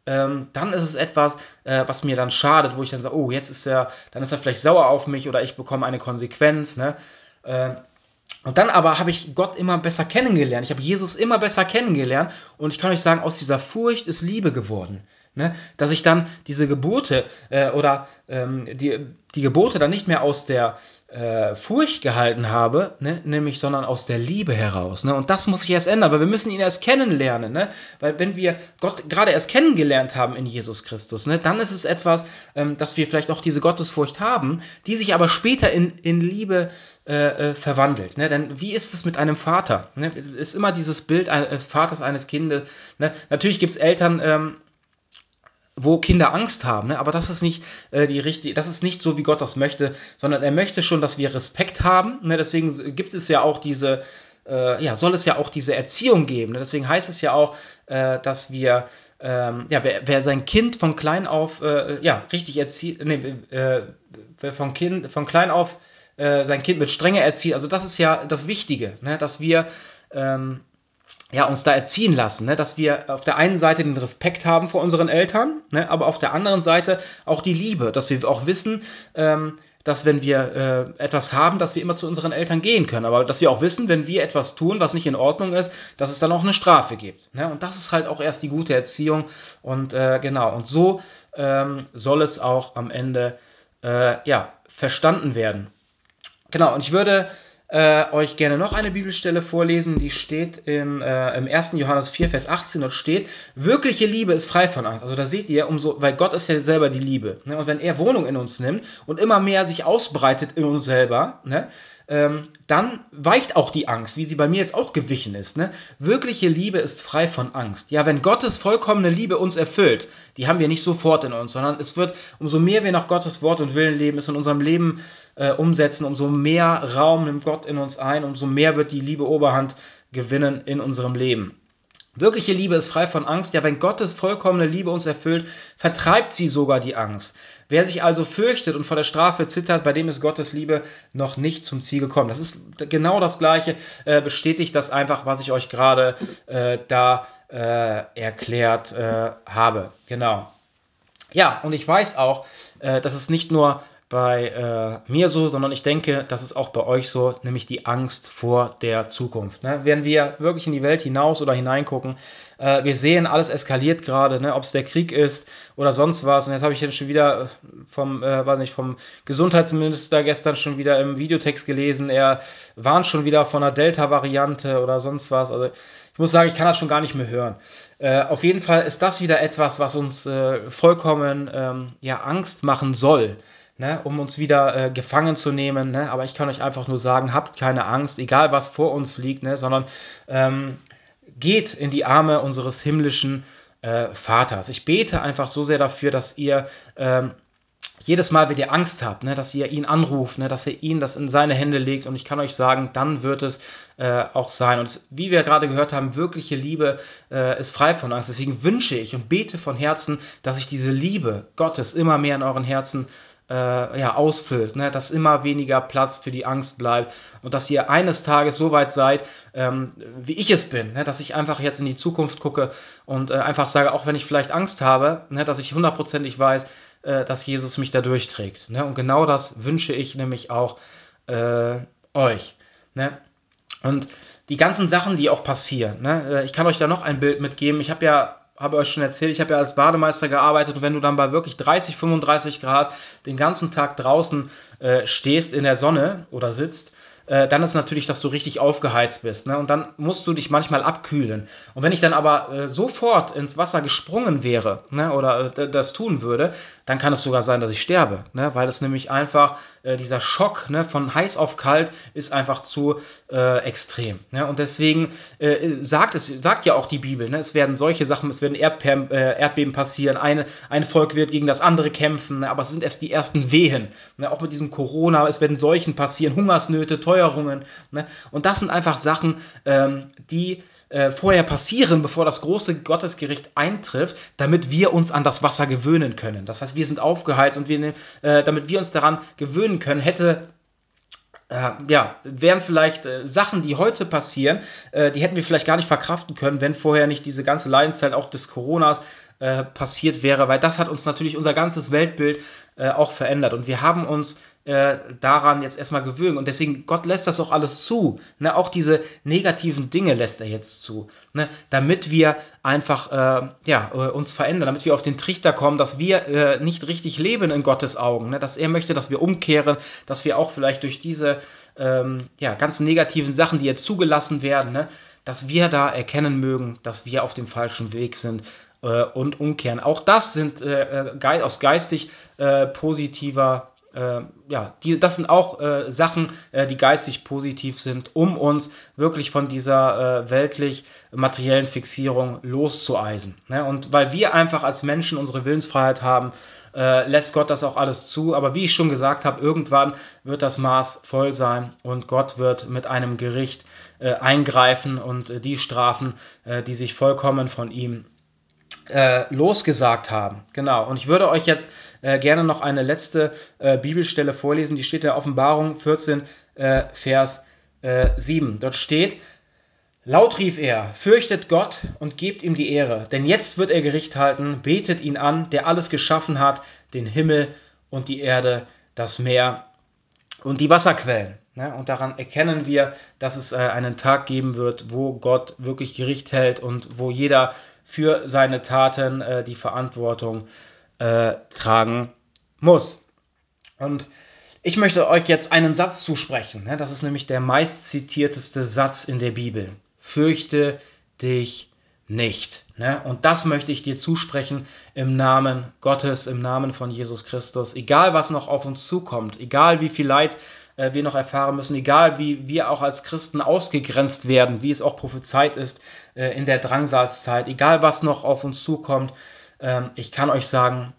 ähm, dann ist es etwas, äh, was mir dann schadet, wo ich dann sage, oh, jetzt ist er, dann ist er vielleicht sauer auf mich oder ich bekomme eine Konsequenz, ne? Und dann aber habe ich Gott immer besser kennengelernt. Ich habe Jesus immer besser kennengelernt. Und ich kann euch sagen, aus dieser Furcht ist Liebe geworden. Ne? Dass ich dann diese Gebote äh, oder ähm, die, die Gebote dann nicht mehr aus der äh, Furcht gehalten habe, ne? nämlich sondern aus der Liebe heraus. Ne? Und das muss sich erst ändern, weil wir müssen ihn erst kennenlernen. Ne? Weil wenn wir Gott gerade erst kennengelernt haben in Jesus Christus, ne? dann ist es etwas, ähm, dass wir vielleicht auch diese Gottesfurcht haben, die sich aber später in, in Liebe äh, äh, verwandelt. Ne? Denn wie ist es mit einem Vater? Ne? Es ist immer dieses Bild eines Vaters, eines Kindes. Ne? Natürlich gibt es Eltern, ähm, wo Kinder Angst haben, ne? aber das ist nicht äh, die richtige, das ist nicht so, wie Gott das möchte, sondern er möchte schon, dass wir Respekt haben. Ne? Deswegen gibt es ja auch diese, äh, ja, soll es ja auch diese Erziehung geben. Ne? Deswegen heißt es ja auch, äh, dass wir, ähm, ja, wer, wer, sein Kind von klein auf, äh, ja, richtig erzieht, nee, äh, wer von Kind, von klein auf äh, sein Kind mit Strenge erzieht, also das ist ja das Wichtige, ne? dass wir ähm, ja, uns da erziehen lassen, ne? dass wir auf der einen Seite den Respekt haben vor unseren Eltern, ne? aber auf der anderen Seite auch die Liebe, dass wir auch wissen, ähm, dass wenn wir äh, etwas haben, dass wir immer zu unseren Eltern gehen können, aber dass wir auch wissen, wenn wir etwas tun, was nicht in Ordnung ist, dass es dann auch eine Strafe gibt. Ne? Und das ist halt auch erst die gute Erziehung und äh, genau, und so ähm, soll es auch am Ende äh, ja, verstanden werden. Genau, und ich würde äh, euch gerne noch eine Bibelstelle vorlesen, die steht in, äh, im 1. Johannes 4, Vers 18, dort steht, wirkliche Liebe ist frei von Angst. Also da seht ihr, umso, weil Gott ist ja selber die Liebe. Ne? Und wenn er Wohnung in uns nimmt und immer mehr sich ausbreitet in uns selber, ne? Ähm, dann weicht auch die Angst, wie sie bei mir jetzt auch gewichen ist. Ne? Wirkliche Liebe ist frei von Angst. Ja, wenn Gottes vollkommene Liebe uns erfüllt, die haben wir nicht sofort in uns, sondern es wird, umso mehr wir nach Gottes Wort und Willen leben, es in unserem Leben äh, umsetzen, umso mehr Raum nimmt Gott in uns ein, umso mehr wird die Liebe Oberhand gewinnen in unserem Leben. Wirkliche Liebe ist frei von Angst. Ja, wenn Gottes vollkommene Liebe uns erfüllt, vertreibt sie sogar die Angst. Wer sich also fürchtet und vor der Strafe zittert, bei dem ist Gottes Liebe noch nicht zum Ziel gekommen. Das ist genau das Gleiche, äh, bestätigt das einfach, was ich euch gerade äh, da äh, erklärt äh, habe. Genau. Ja, und ich weiß auch, äh, dass es nicht nur bei äh, mir so, sondern ich denke, das ist auch bei euch so, nämlich die Angst vor der Zukunft. Ne? Wenn wir wirklich in die Welt hinaus oder hineingucken, äh, wir sehen, alles eskaliert gerade, ne? ob es der Krieg ist oder sonst was. Und jetzt habe ich jetzt schon wieder vom, äh, weiß nicht, vom Gesundheitsminister gestern schon wieder im Videotext gelesen, er warnt schon wieder von einer Delta-Variante oder sonst was. Also ich muss sagen, ich kann das schon gar nicht mehr hören. Äh, auf jeden Fall ist das wieder etwas, was uns äh, vollkommen ähm, ja, Angst machen soll ne, um uns wieder äh, gefangen zu nehmen. Ne? Aber ich kann euch einfach nur sagen, habt keine Angst, egal was vor uns liegt, ne, sondern ähm, geht in die Arme unseres himmlischen äh, Vaters. Ich bete einfach so sehr dafür, dass ihr ähm, jedes Mal, wenn ihr Angst habt, ne, dass ihr ihn anruft, ne, dass ihr ihn das in seine Hände legt und ich kann euch sagen, dann wird es äh, auch sein. Und wie wir gerade gehört haben, wirkliche Liebe äh, ist frei von Angst. Deswegen wünsche ich und bete von Herzen, dass ich diese Liebe Gottes immer mehr in euren Herzen äh, ja, ausfüllt, ne? dass immer weniger Platz für die Angst bleibt und dass ihr eines Tages so weit seid, ähm, wie ich es bin, ne? dass ich einfach jetzt in die Zukunft gucke und äh, einfach sage, auch wenn ich vielleicht Angst habe, ne? dass ich hundertprozentig weiß, äh, dass Jesus mich da durchträgt. Ne? Und genau das wünsche ich nämlich auch äh, euch. Ne? Und die ganzen Sachen, die auch passieren, ne? Äh, ich kann euch da noch ein Bild mitgeben. Ich habe ja habe euch schon erzählt, ich habe ja als Bademeister gearbeitet und wenn du dann bei wirklich 30, 35 Grad den ganzen Tag draußen äh, stehst in der Sonne oder sitzt, äh, dann ist natürlich, dass du richtig aufgeheizt bist. Ne? Und dann musst du dich manchmal abkühlen. Und wenn ich dann aber äh, sofort ins Wasser gesprungen wäre ne, oder äh, das tun würde, dann kann es sogar sein, dass ich sterbe. Ne? Weil es nämlich einfach, äh, dieser Schock ne, von heiß auf kalt ist einfach zu äh, extrem. Ne? Und deswegen äh, sagt es, sagt ja auch die Bibel, ne? es werden solche Sachen, es werden Erdbeben, Erdbeben passieren, eine, ein Volk wird gegen das andere kämpfen, ne? aber es sind erst die ersten Wehen. Ne? Auch mit diesem Corona, es werden Seuchen passieren, Hungersnöte, Teufel Steuerungen. Ne? Und das sind einfach Sachen, ähm, die äh, vorher passieren, bevor das große Gottesgericht eintrifft, damit wir uns an das Wasser gewöhnen können. Das heißt, wir sind aufgeheizt und wir, äh, damit wir uns daran gewöhnen können, hätte äh, ja, wären vielleicht äh, Sachen, die heute passieren, äh, die hätten wir vielleicht gar nicht verkraften können, wenn vorher nicht diese ganze Leidenszeit auch des Coronas äh, passiert wäre, weil das hat uns natürlich unser ganzes Weltbild äh, auch verändert und wir haben uns äh, daran jetzt erstmal gewöhnt und deswegen Gott lässt das auch alles zu, ne? auch diese negativen Dinge lässt er jetzt zu, ne? damit wir einfach ja, uns verändern, damit wir auf den Trichter kommen, dass wir nicht richtig leben in Gottes Augen, ne? dass er möchte, dass wir umkehren, dass wir auch vielleicht durch diese ähm, ja, ganzen negativen Sachen, die jetzt zugelassen werden, ne? dass wir da erkennen mögen, dass wir auf dem falschen Weg sind äh, und umkehren. Auch das sind äh, äh aus geistig äh, positiver äh, ja, die, das sind auch äh, Sachen, äh, die geistig positiv sind, um uns wirklich von dieser äh, weltlich materiellen Fixierung loszueisen. Ne? Und weil wir einfach als Menschen unsere Willensfreiheit haben, äh, lässt Gott das auch alles zu. Aber wie ich schon gesagt habe, irgendwann wird das Maß voll sein und Gott wird mit einem Gericht äh, eingreifen und die strafen, die sich vollkommen von ihm äh, losgesagt haben. Genau. Und ich würde euch jetzt äh, gerne noch eine letzte äh, Bibelstelle vorlesen. Die steht in der Offenbarung 14, äh, Vers 7. Äh, Dort steht, Laut rief er, fürchtet Gott und gebt ihm die Ehre, denn jetzt wird er Gericht halten, betet ihn an, der alles geschaffen hat, den Himmel und die Erde, das Meer und die Wasserquellen. Ne? Und daran erkennen wir, dass es äh, einen Tag geben wird, wo Gott wirklich Gericht hält und wo jeder für seine Taten äh, die Verantwortung äh, tragen muss. Und Ich möchte euch jetzt einen Satz zusprechen. Ne? Das ist nämlich der meistzitierteste Satz in der Bibel. Fürchte dich nicht. Ne? Und das möchte ich dir zusprechen im Namen Gottes, im Namen von Jesus Christus. Egal, was noch auf uns zukommt, egal wie viel Leid äh, wir noch erfahren müssen, egal wie wir auch als Christen ausgegrenzt werden, wie es auch prophezeit ist äh, in der Drangsalzzeit, egal was noch auf uns zukommt, äh, ich kann euch sagen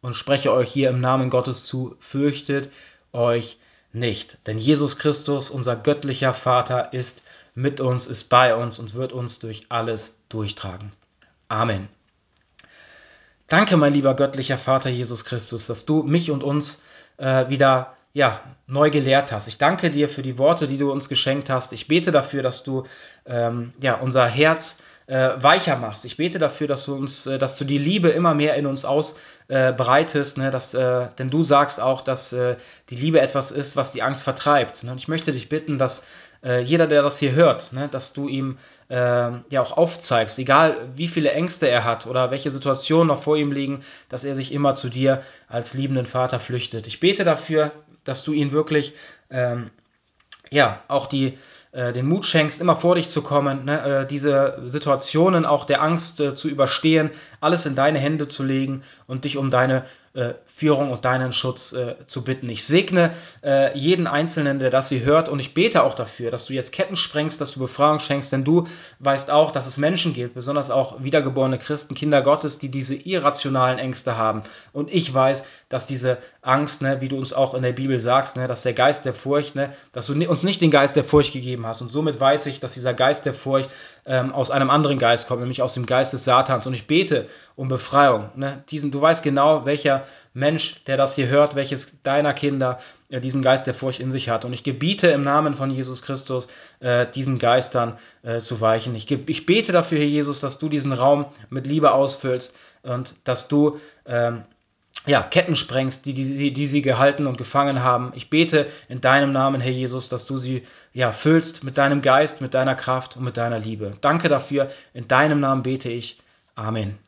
und spreche euch hier im Namen Gottes zu, fürchtet euch nicht. Denn Jesus Christus, unser göttlicher Vater, ist mit uns, ist bei uns und wird uns durch alles durchtragen. Amen. Danke, mein lieber göttlicher Vater Jesus Christus, dass du mich und uns äh, wieder ja, neu gelehrt hast. Ich danke dir für die Worte, die du uns geschenkt hast. Ich bete dafür, dass du ähm, ja, unser Herz äh, weicher machst. Ich bete dafür, dass du uns, äh, dass du die Liebe immer mehr in uns ausbreitest, ne, dass, äh, denn du sagst auch, dass äh, die Liebe etwas ist, was die Angst vertreibt. Ne? Und ich möchte dich bitten, dass äh, jeder, der das hier hört, ne, dass du ihm äh, ja auch aufzeigst, egal wie viele Ängste er hat oder welche Situationen noch vor ihm liegen, dass er sich immer zu dir als liebenden Vater flüchtet. Ich bete dafür, dass du ihn wirklich ähm, ja auch die äh, den Mut schenkst, immer vor dich zu kommen, ne, äh, diese Situationen auch der Angst äh, zu überstehen, alles in deine Hände zu legen und dich um deine Führung und deinen Schutz äh, zu bitten. Ich segne äh, jeden Einzelnen, der das hier hört und ich bete auch dafür, dass du jetzt Ketten sprengst, dass du Befreiung schenkst, denn du weißt auch, dass es Menschen gibt, besonders auch wiedergeborene Christen, Kinder Gottes, die diese irrationalen Ängste haben. Und ich weiß, dass diese Angst, ne, wie du uns auch in der Bibel sagst, ne, dass der Geist der Furcht, ne, dass du uns nicht den Geist der Furcht gegeben hast. Und somit weiß ich, dass dieser Geist der Furcht ähm, aus einem anderen Geist kommt, nämlich aus dem Geist des Satans. Und ich bete um Befreiung. Ne? Diesen, du weißt genau, Mensch, der das hier hört, welches deiner Kinder äh, diesen Geist der Furcht in sich hat. Und ich gebiete im Namen von Jesus Christus, äh, diesen Geistern äh, zu weichen. Ich, ich bete dafür, Herr Jesus, dass du diesen Raum mit Liebe ausfüllst und dass du ähm, ja, Ketten sprengst, die, die, die sie gehalten und gefangen haben. Ich bete in deinem Namen, Herr Jesus, dass du sie ja, füllst mit deinem Geist, mit deiner Kraft und mit deiner Liebe. Danke dafür. In deinem Namen bete ich. Amen.